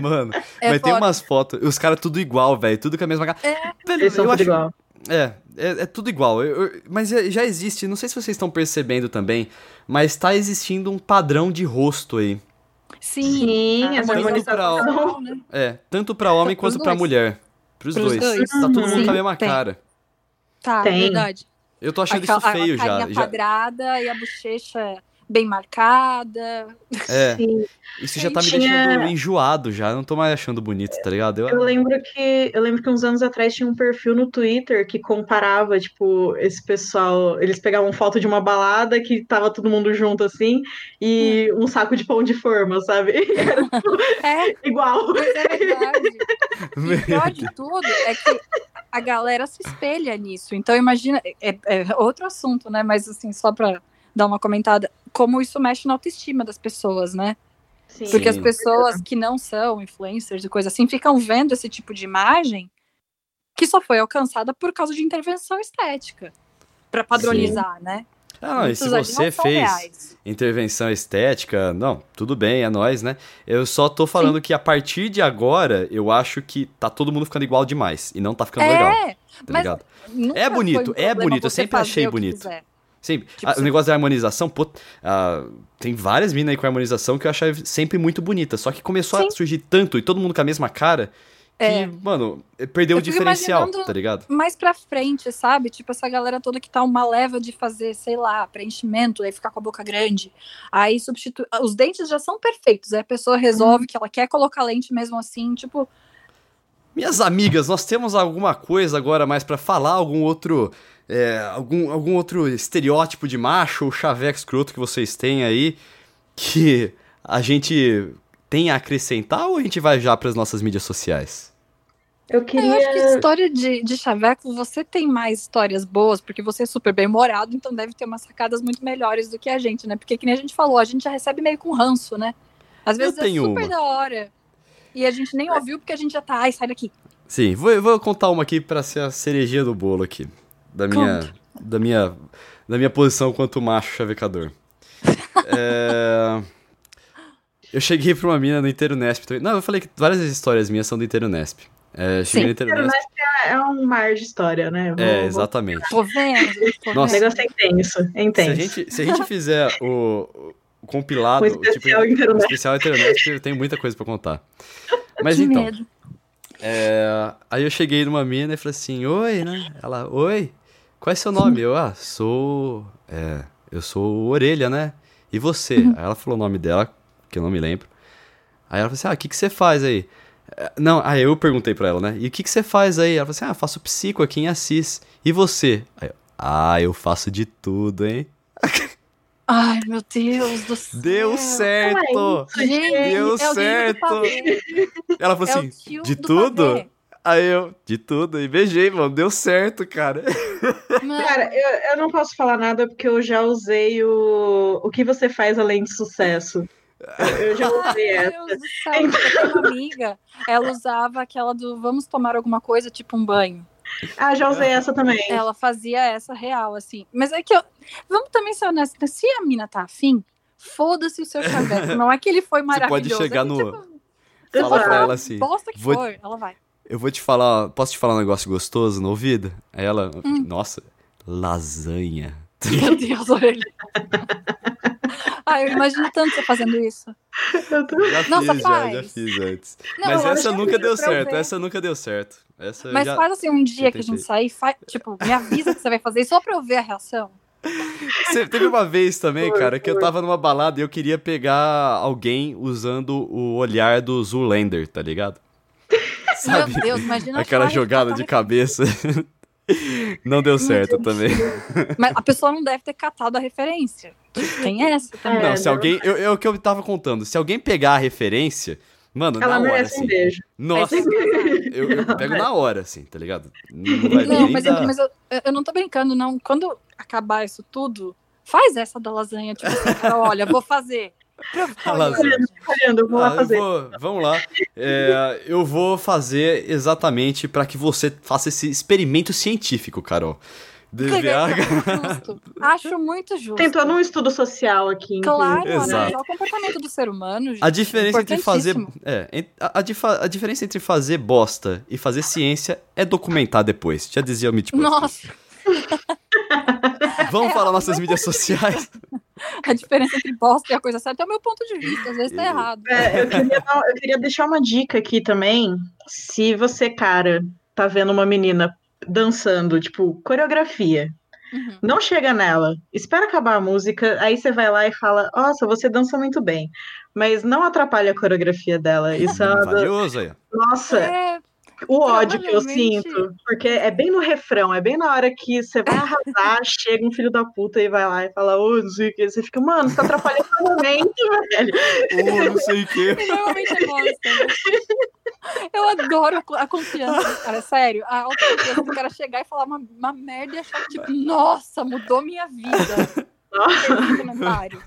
Mano, É mas tem foda. umas fotos, os caras tudo igual, velho, tudo com a mesma cara. É. Velho, Eles são eu tudo acho, igual. É, é, é tudo igual. Eu- eu- mas é- já existe, não sei se vocês estão percebendo também, mas tá existindo um padrão de rosto aí. Sim. Sim, a essa harmonização, harmonização. né? É, tanto pra homem Pros quanto pra dois. mulher. Pros, Pros dois. dois. Tá todo mundo Sim, com a mesma tem. cara. Tá, Tem. verdade. Eu tô achando Aquela- isso feio a já. carinha já quadrada e a bochecha bem marcada. é, Sim. isso já tá me Tinha- deixando enjoado já. Eu não tô mais achando bonito, tá ligado? Eu- Eu lembro que eu lembro que uns anos atrás tinha um perfil no Twitter que comparava, tipo, esse pessoal, eles pegavam foto de uma balada que tava todo mundo junto assim e um saco de pão de forma, sabe? <laughs> Era É, igual. mas é verdade. <laughs> O pior de tudo é que a galera se espelha nisso. Então, imagina, é, é outro assunto, né? Mas, assim, só pra dar uma comentada, como isso mexe na autoestima das pessoas, né? Sim. Porque as Sim. pessoas que não são influencers e coisa assim ficam vendo esse tipo de imagem que só foi alcançada por causa de intervenção estética. Pra padronizar, né? Ah, e se você fez reais. intervenção estética, não, tudo bem, é nós, né? Eu só tô falando que a partir de agora, eu acho que tá todo mundo ficando igual demais. E não tá ficando legal, É, tá mas ligado? nunca É bonito, é bonito, eu sempre achei bonito. quiser. Sempre. Tipo, você- o negócio da harmonização, pô, ah, tem várias minas aí com harmonização que eu achava sempre muito bonita. Só que começou a Sim. surgir tanto e todo mundo com a mesma cara que, É. mano, perdeu Eu o diferencial, tá ligado? mais pra frente, sabe? Tipo, essa galera toda que tá uma leva de fazer, sei lá, preenchimento, aí ficar com a boca grande. Aí substitui. Os dentes já são perfeitos. Aí a pessoa resolve que ela quer colocar lente mesmo assim, tipo, Minhas amigas, nós temos alguma coisa agora mais pra falar? Algum outro. É, algum, algum outro estereótipo de macho ou chaveco escroto que vocês têm aí que a gente tem a acrescentar ou a gente vai já pras nossas mídias sociais? Eu eu queria. acho que história de, de chaveco, você tem mais histórias boas, porque você é super bem humorado, então deve ter umas sacadas muito melhores do que a gente, né? Porque que nem a gente falou, a gente já recebe meio com ranço, né? Às vezes é tenho super uma. da hora. E a gente nem ouviu porque a gente já tá, ai, sai daqui. Sim, vou, vou contar uma aqui pra ser a cerejinha do bolo aqui. Da minha. Da minha. Da minha posição quanto macho chavecador. <laughs> É, Eu cheguei pra uma mina no Inteiro Nesp. também. Não, eu falei que várias histórias minhas são do Inteiro Nesp. É, cheguei Sim. no Inteiro Nesp. É um mar de história, né? Vou- É, vou- exatamente. Tô vendo, tô Nossa. O negócio é intenso, é Se a, intenso. gente, se a gente fizer o, o compilado, O especial tipo, Inteiro especial Inteiro Nesp, eu tenho muita coisa pra contar. <laughs> Mas que então, medo. É, aí eu cheguei numa mina e falei assim, oi, né? Ela, oi, qual é seu nome? Eu, ah, sou. É, eu sou Orelha, né? E você? Aí ela falou o nome dela, que eu não me lembro. Aí ela falou assim, ah, o que, que você faz aí? É, Não, aí eu perguntei pra ela, né? E o que, que você faz aí? Ela falou assim, ah, faço psico aqui em Assis. E você? Aí eu, ah, eu faço de tudo, hein? <laughs> Ai, meu Deus do céu. Deu certo! Deu é o livro do certo. Ela falou É assim, de do tudo? Aí eu, de tudo, e beijei, mano, deu certo, cara. Mano, Cara, eu, eu não posso falar nada porque eu já usei o. O que você faz além de sucesso? Eu, já <laughs> usei essa. Deus do céu, eu tenho uma amiga, ela usava aquela do vamos tomar alguma coisa, tipo um banho. Ah, já usei essa também. Ela fazia essa real, assim. Mas é que eu. Vamos também ser honestos, se a mina tá afim, foda-se o seu chaveco. Não é que ele foi pode maravilhoso. chegar é que, no- tipo, Fala pra ela assim, Bosta que vou- for, ela vai. Eu vou te falar, posso te falar um negócio gostoso no ouvido? Aí ela, Hum. nossa, lasanha. Meu Deus, orelha. ah, eu imagino tanto você fazendo isso. Eu tô- Já Nossa, fiz, já, já faz. fiz antes. Não, Mas essa nunca deu certo, essa nunca deu certo. Essa Mas já... faz assim um dia que a gente sair, fa- tipo, me avisa que você vai fazer só pra eu ver a reação. Você- teve uma vez também, Foi, cara, que eu foi. tava numa balada e eu queria pegar alguém usando o olhar do Zoolander, tá ligado? Sabe? Meu Deus, imagina a Aquela jogada de cabeça. <laughs> Não deu certo também. Mas a pessoa não deve ter catado a referência. Tem essa também. Não, É, se não. alguém. Eu, é o que eu tava contando. Se alguém pegar a referência, mano, Ela na hora, merece assim. um beijo. Nossa, Aí tem eu, eu pego na hora, assim, tá ligado? Não vai Não, mas, eu, mas eu, eu não tô brincando, não. Quando acabar isso tudo, Faz essa da lasanha, tipo assim, cara, olha, vou fazer. Vou lá Ah, eu fazer. vou- vamos lá. É, eu vou fazer exatamente para que você faça esse experimento científico, Carol. DVH. <laughs> justo. Acho muito justo. Tem todo um estudo social aqui. Claro, Exato. analisar o comportamento do ser humano. gente. A diferença entre fazer. É, a, a a diferença entre fazer bosta e fazer ciência é documentar depois. Já dizia o Mythbusters. Nossa, Vamos <laughs> falar nossas mídias sociais. <laughs> <laughs> a diferença entre bosta e a coisa certa é o meu ponto de vista. Às vezes tá errado. É, eu, queria dar- eu queria deixar uma dica aqui também. Se você, cara, tá vendo uma menina dançando, tipo, coreografia, Uhum. não chega nela, espera acabar a música, aí você vai lá e fala: Nossa, você dança muito bem. Mas não atrapalha a coreografia dela. Isso é Valioso aí. Nossa, É, o ódio que eu sinto. Porque é bem no refrão, é bem na hora que você vai arrasar, <laughs> chega um filho da puta e vai lá e fala, ô, não sei o que. Você fica, mano, você tá atrapalhando o momento, velho. Uh, não sei o quê. normalmente é bosta. Eu adoro a confiança, cara, sério. A autoconfiança do cara chegar e falar uma, uma merda e achar que, tipo, nossa, mudou minha vida. Esse <laughs> comentário.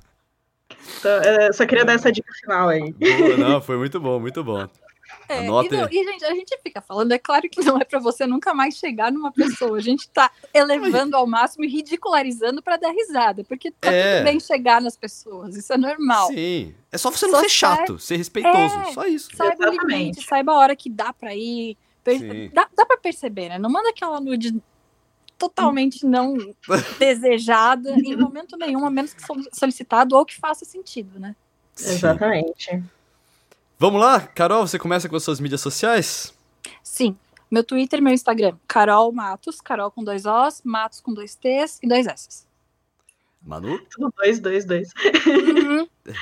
Então, é, só queria dar essa dica final aí. Boa, não, foi muito bom, muito bom. É, Anota e, não- e, gente, a gente fica falando, é claro que não é pra você nunca mais chegar numa pessoa. A gente tá elevando ao máximo e ridicularizando pra dar risada. Porque tá É. tudo bem chegar nas pessoas, isso é normal. Sim. É só você não Só ser chato, ser respeitoso. É. Só isso. Saiba o limite, saiba a hora que dá pra ir. Per-. Dá, dá pra perceber, né? Não manda aquela nude totalmente não <laughs> desejada em momento nenhum, a menos que soli- solicitado ou que faça sentido, né? Sim. Exatamente. Vamos lá, Carol, você começa com as suas mídias sociais? Sim. Meu Twitter e meu Instagram, Carol Matos, Carol com dois Os, Matos com dois T's e dois S's. Manu? Tudo dois, dois, dois. Uhum. <laughs>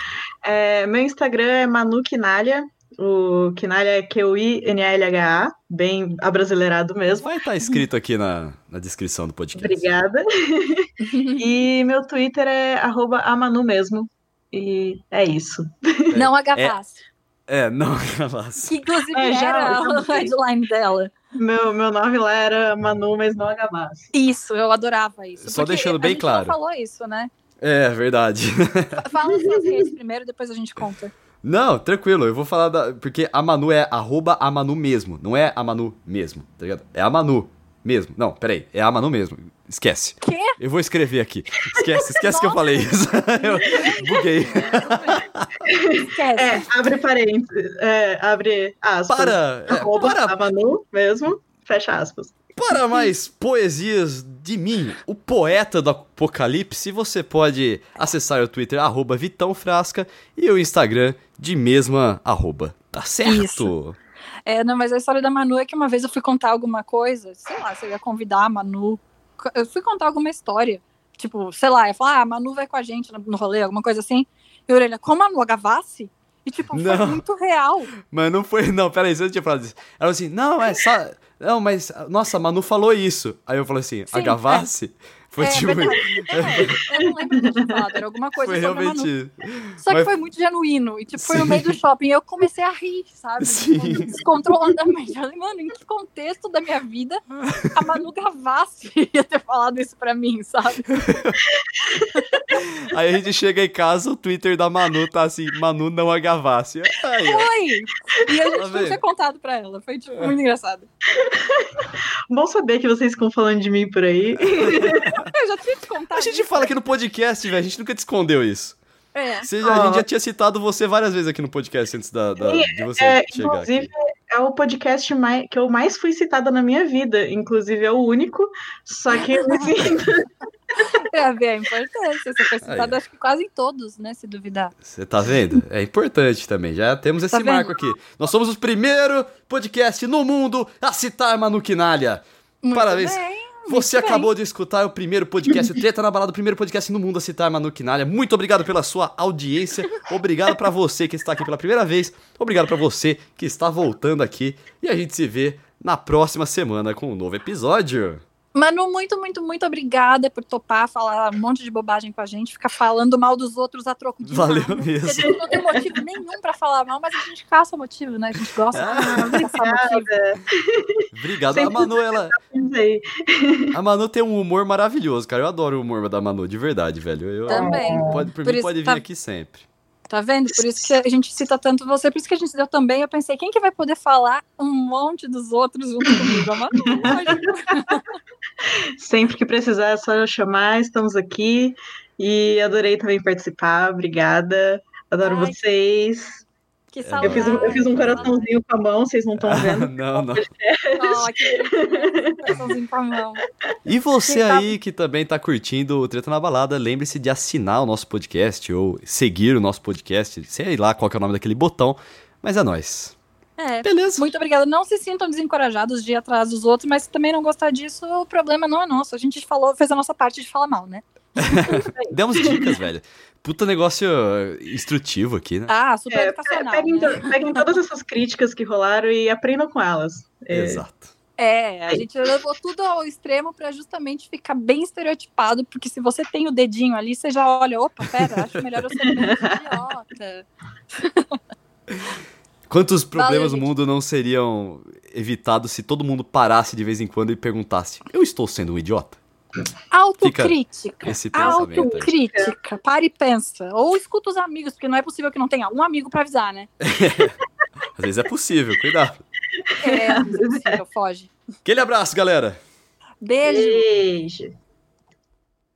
É, meu Instagram é Manu Quinalha. O Quinalha é Q-U-I-N-A-L-H-A, bem abrasileirado mesmo. Vai estar escrito aqui na, na descrição do podcast. Obrigada. <laughs> E meu Twitter é arroba Amanu mesmo. E é isso. Não a Gavassi, É, não, <laughs> Gavassi. que inclusive É, já- era a headline dela. Meu, meu nome lá era Manu, mas não Agavassi. Isso, eu adorava isso. Só deixando a bem gente claro. Não falou isso, né? É, verdade. Fa- Fala as suas <laughs> redes primeiro, depois a gente conta. Não, tranquilo, eu vou falar da. Porque a Manu é arroba a Manu mesmo, não é a Manu mesmo, tá ligado? É a Manu mesmo. Não, peraí, é a Manu mesmo. Esquece. Quê? Eu vou escrever aqui. Esquece, <laughs> esquece que eu falei isso. <laughs> eu buguei. Esquece. É, abre parênteses, é, abre aspas. Para! é, Arroba para, a Manu mesmo, fecha aspas. Para mais poesias de mim, o poeta do apocalipse, você pode acessar o Twitter, arroba Vitão Frasca, e o Instagram de mesma arroba. Tá certo? Isso. É, não, mas a história da Manu é que uma vez eu fui contar alguma coisa, sei lá, se eu ia convidar a Manu. Eu fui contar alguma história. Tipo, sei lá, ia falar, ah, a Manu vai com a gente no- rolê, alguma coisa assim. E a orelha, como a Manu Agavassi? E, tipo, foi Não. muito real. Mas não foi, não, peraí, você não tinha falado isso. Ela falou assim, não, é só. Não, mas, nossa, a Manu falou isso. Aí eu falei assim, a Sim, Gavassi? Foi é, tipo. É, eu não lembro que tinha falado, era alguma coisa Foi realmente. Só que mas- foi muito genuíno. E, tipo, foi no Sim. meio do shopping. E eu comecei a rir, sabe? Sim. Tipo, descontroladamente. <laughs> Eu falei, mano, em que contexto da minha vida a Manu Gavassi <laughs> ia ter falado isso pra mim, sabe? <laughs> Aí a gente chega em casa, o Twitter da Manu tá assim, Manu não a Gavassi. Aí. Foi! E a Tá gente não vendo? tinha contado pra ela. Foi, tipo, muito engraçado. Bom saber que vocês ficam falando de mim por aí. <laughs> Eu já tinha te contado. A gente isso. fala aqui no podcast, velho, a gente nunca te escondeu isso. É. Você já- A gente Ó. já tinha citado você várias vezes aqui no podcast antes da, da- de você É, chegar inclusive, aqui. é o podcast mai- que eu mais fui citada na minha vida. Inclusive, é o único. Só que eu me <laughs> sinto Pra ver a importância. Você foi citado, acho que quase em todos, né? Se duvidar. Você tá vendo? É importante também. Já temos esse Tá vendo? marco aqui. Nós somos o primeiro podcast no mundo a citar Manu Quinalha. Muito Parabéns. bem, Você muito bem. acabou de escutar o primeiro podcast <laughs> Treta na Balada, o primeiro podcast no mundo a citar Manu Quinalha. Muito obrigado pela sua audiência. Obrigado pra você que está aqui pela primeira vez. Obrigado pra você que está voltando aqui. E a gente se vê na próxima semana com um novo episódio. Manu, muito, muito, muito obrigada por topar, falar um monte de bobagem com a gente, ficar falando mal dos outros a troco de Valeu nada. mesmo. A gente não tem motivo nenhum pra falar mal, mas a gente caça motivo, né? A gente gosta Ah, de caçar motivo. Obrigado. A Manu, ela. A Manu tem um humor maravilhoso, cara. Eu adoro o humor da Manu, de verdade, velho. Eu, Também. Pode, por, Por mim, isso pode vir tá- aqui sempre. Tá vendo? Por isso que a gente cita tanto você, por isso que a gente deu também. Eu pensei, quem que vai poder falar um monte dos outros junto comigo? A Manu. <laughs> Sempre que precisar é só eu chamar, estamos aqui. E adorei também participar, obrigada. Adoro Ai, vocês. Que Eu saudade. Eu fiz, um, eu fiz um coraçãozinho com a mão, vocês não estão vendo. <laughs> não, não. Coraçãozinho com a mão. E você tá- aí que também tá curtindo o Treta na Balada, lembre-se de assinar o nosso podcast ou seguir o nosso podcast, sei lá qual que é o nome daquele botão, mas é nóis. É, Beleza. muito obrigada. Não se sintam desencorajados de ir atrás dos outros, mas se também não gostar disso, o problema não é nosso. A gente falou, fez a nossa parte de falar mal, né? <laughs> Demos dicas, velho. Puta negócio instrutivo aqui, né? Ah, super É, educacional. peguem, né? peguem todas essas críticas que rolaram e aprendam com elas. É, Exato. É, a gente levou tudo ao extremo pra justamente ficar bem estereotipado, porque se você tem o dedinho ali, você já olha, opa, pera, acho melhor eu ser idiota. <laughs> Quantos problemas Valeu, no mundo não seriam evitados se todo mundo parasse de vez em quando e perguntasse: Eu estou sendo um idiota? Autocrítica. esse. Autocrítica. Para e pensa. Ou escuta os amigos, porque não é possível que não tenha um amigo pra avisar, né? <laughs> Às vezes é possível, cuidado. É, às vezes é possível, foge. Aquele abraço, galera! Beijo. Beijo.